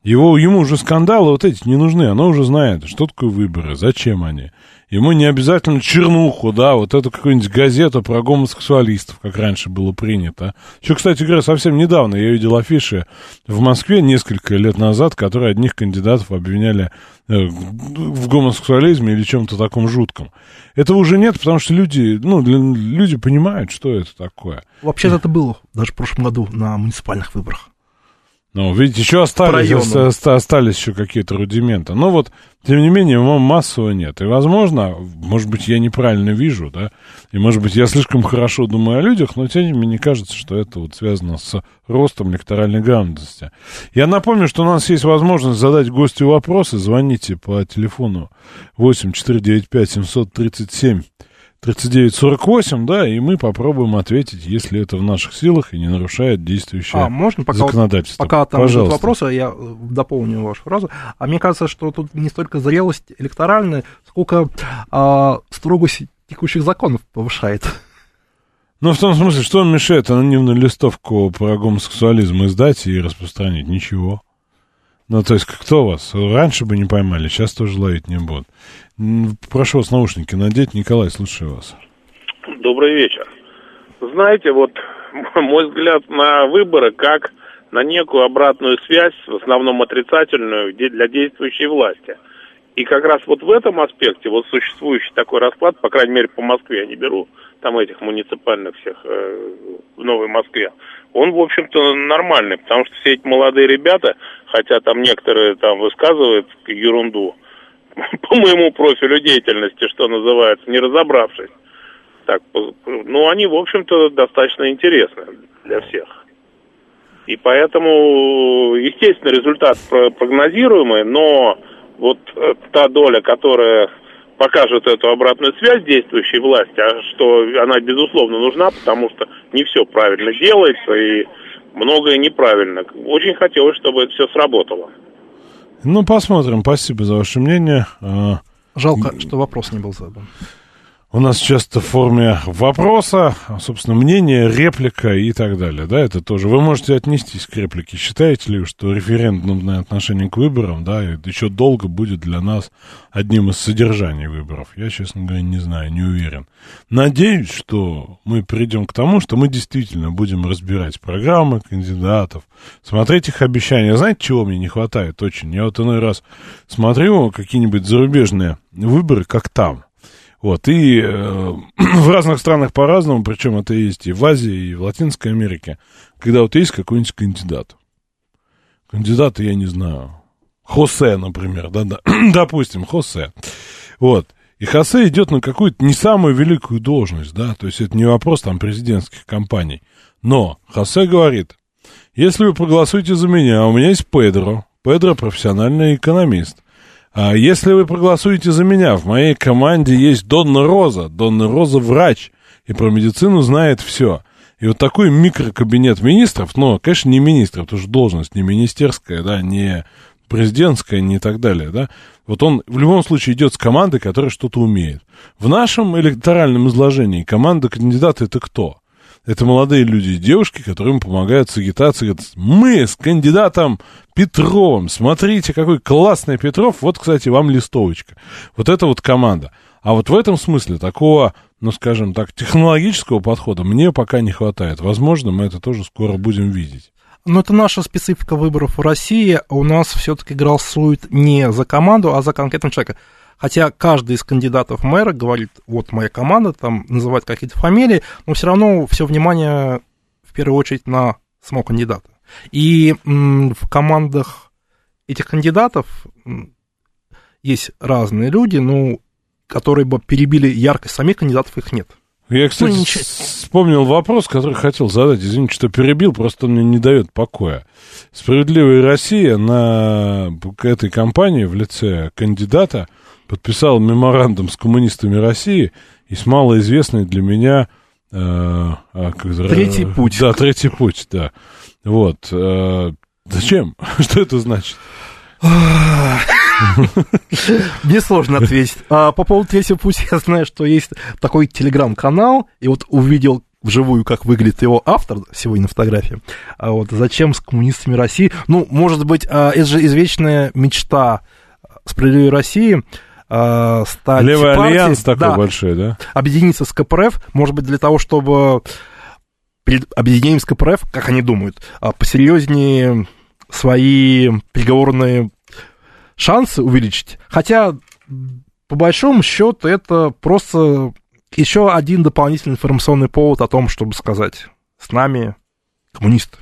Его, ему уже скандалы вот эти не нужны, оно уже знает, что такое выборы, зачем они. Ему не обязательно чернуху, да, вот эту какую-нибудь газету про гомосексуалистов, как раньше было принято. Еще, кстати говоря, совсем недавно я видел афиши в Москве несколько лет назад, которые одних кандидатов обвиняли э, в гомосексуализме или чем-то таком жутком. Этого уже нет, потому что люди, ну, люди понимают, что это такое. Вообще-то это было даже в прошлом году на муниципальных выборах. Ну, видите, еще остались, оста- остались еще какие-то рудименты. Но вот, тем не менее, ма- массово нет. И, возможно, может быть, я неправильно вижу, да, и, может быть, я слишком хорошо думаю о людях, но, тем не менее, кажется, что это вот связано с ростом электоральной грамотности. Я напомню, что у нас есть возможность задать гостю вопросы. Звоните по телефону 8 495 737 3948, да, и мы попробуем ответить, если это в наших силах и не нарушает действующее А, можно пока, законодательство. пока там Пожалуйста. вопросы, я э, дополню вашу фразу. А мне кажется, что тут не столько зрелость электоральная, сколько а, строгость текущих законов повышает. Ну, в том смысле, что он мешает анонимную листовку про гомосексуализм издать и распространить? Ничего. Ну, то есть, кто вас? Раньше бы не поймали, сейчас тоже ловить не будут. Прошу вас наушники надеть. Николай, слушаю вас. Добрый вечер. Знаете, вот мой взгляд на выборы как на некую обратную связь, в основном отрицательную, для действующей власти. И как раз вот в этом аспекте, вот существующий такой расклад, по крайней мере по Москве я не беру, там этих муниципальных всех э, в Новой Москве, он, в общем-то, нормальный, потому что все эти молодые ребята, хотя там некоторые там высказывают ерунду, по моему профилю деятельности, что называется, не разобравшись, так, ну, они, в общем-то, достаточно интересны для всех. И поэтому, естественно, результат про- прогнозируемый, но вот э, та доля, которая покажет эту обратную связь действующей власти, а что она, безусловно, нужна, потому что не все правильно делается и многое неправильно. Очень хотелось, чтобы это все сработало. Ну, посмотрим. Спасибо за ваше мнение. А, Жалко, что вопрос не был задан. У нас часто в форме вопроса, собственно, мнение, реплика и так далее. Да, это тоже. Вы можете отнестись к реплике. Считаете ли, что референдумное отношение к выборам, да, еще долго будет для нас одним из содержаний выборов? Я, честно говоря, не знаю, не уверен. Надеюсь, что мы придем к тому, что мы действительно будем разбирать программы кандидатов, смотреть их обещания. Знаете, чего мне не хватает очень? Я вот иной раз смотрю какие-нибудь зарубежные выборы, как там. Вот, и э, в разных странах по-разному, причем это есть и в Азии, и в Латинской Америке, когда вот есть какой-нибудь кандидат. Кандидата, я не знаю, Хосе, например, да, да, допустим, Хосе. Вот. И Хосе идет на какую-то не самую великую должность, да, то есть это не вопрос там президентских кампаний. Но Хосе говорит, если вы проголосуете за меня, у меня есть Педро, Педро профессиональный экономист. А если вы проголосуете за меня, в моей команде есть Донна Роза. Донна Роза врач, и про медицину знает все. И вот такой микрокабинет министров, ну, конечно, не министров, потому что должность не министерская, да, не президентская, не так далее, да. Вот он в любом случае идет с командой, которая что-то умеет. В нашем электоральном изложении команда кандидата это кто? Это молодые люди и девушки, которым помогают с агитацией. Говорят, мы с кандидатом Петровым, смотрите, какой классный Петров, вот, кстати, вам листовочка. Вот это вот команда. А вот в этом смысле такого, ну, скажем так, технологического подхода мне пока не хватает. Возможно, мы это тоже скоро будем видеть. Но это наша специфика выборов в России. У нас все-таки голосуют не за команду, а за конкретного человека. Хотя каждый из кандидатов в мэра говорит, вот моя команда, там называет какие-то фамилии, но все равно все внимание в первую очередь на самого кандидата. И м, в командах этих кандидатов есть разные люди, ну, которые бы перебили яркость самих кандидатов, их нет. Я, кстати, Ну, ничего. вспомнил вопрос, который хотел задать. Извините, что перебил, просто он мне не дает покоя. Справедливая Россия на этой кампании в лице кандидата подписала меморандум с коммунистами России и с малоизвестной для меня... э, а, как Третий путь. Да, третий путь, да. Вот. э, зачем? Что это значит? Мне сложно ответить. А по поводу третьего пути я знаю, что есть такой телеграм-канал, и вот увидел вживую, как выглядит его автор сегодня на фотографии. А вот зачем с коммунистами России? Ну, может быть, а, это же извечная мечта справедливой России а, стать Левый партией, альянс такой да, большой, да? объединиться с КПРФ, может быть, для того, чтобы перед объединением с КПРФ, как они думают, а, посерьезнее свои переговорные шансы увеличить. Хотя, по большому счету, это просто еще один дополнительный информационный повод о том, чтобы сказать, с нами коммунисты.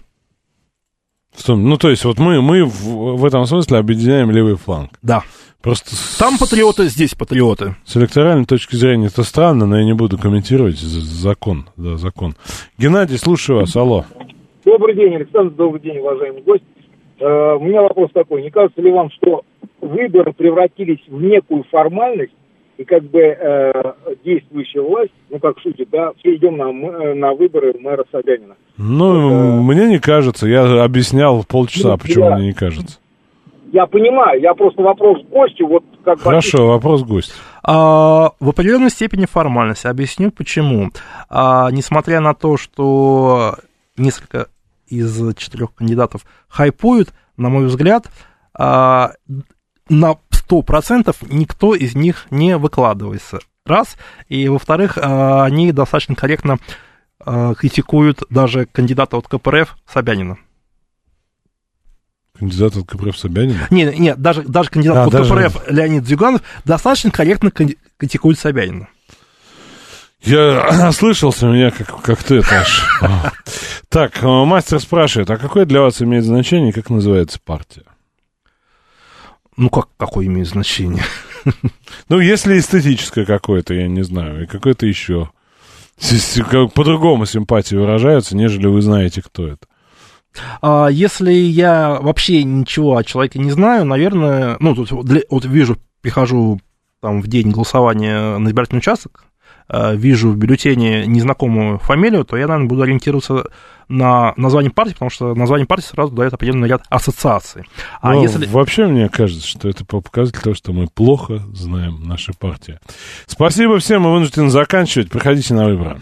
Ну, то есть, вот мы, мы в, в этом смысле объединяем левый фланг. Да. Просто с, Там патриоты, здесь патриоты. с электоральной точки зрения это странно, но я не буду комментировать закон. Да, закон. Геннадий, слушаю вас, алло. Добрый день, Александр, добрый день, уважаемый гость. Э, У меня вопрос такой. Не кажется ли вам, что выборы превратились в некую формальность, и как бы э, действующая власть, ну как шутит, да, все идем на, э, на выборы мэра Собянина. Ну, мне не кажется. Я объяснял полчаса, Ну, почему я- мне не кажется. Я понимаю, я просто вопрос гостю, вот как бы... Хорошо, вопрос гость. А, в определенной степени формальность. Объясню почему. А, несмотря на то, что несколько из четырех кандидатов хайпуют, на мой взгляд, а, на 100% никто из них не выкладывается. Раз. И, во-вторых, а, они достаточно корректно а, критикуют даже кандидата от КПРФ Собянина. Кандидат от КПРФ Собянина? Нет, нет, даже, даже кандидат А, от даже- КПРФ Леонид Зюганов достаточно корректно критикует Собянина. Я слышался, меня как, как ты. А. Так, э, мастер спрашивает, а какое для вас имеет значение, как называется партия? Ну, как, какое имеет значение? Ну, если эстетическое какое-то, я не знаю, и какое-то еще. По-другому симпатии выражаются, нежели вы знаете, кто это. А если я вообще ничего о человеке не знаю, наверное, ну, тут вот для- вот вижу, прихожу там в день голосования на избирательный участок, вижу в бюллетене незнакомую фамилию, то я, наверное, буду ориентироваться на название партии, потому что название партии сразу дает определенный ряд ассоциаций. А Ну, если... Вообще, мне кажется, что это показатель того, что мы плохо знаем наши партии. Спасибо всем, мы вынуждены заканчивать. Приходите на выборы.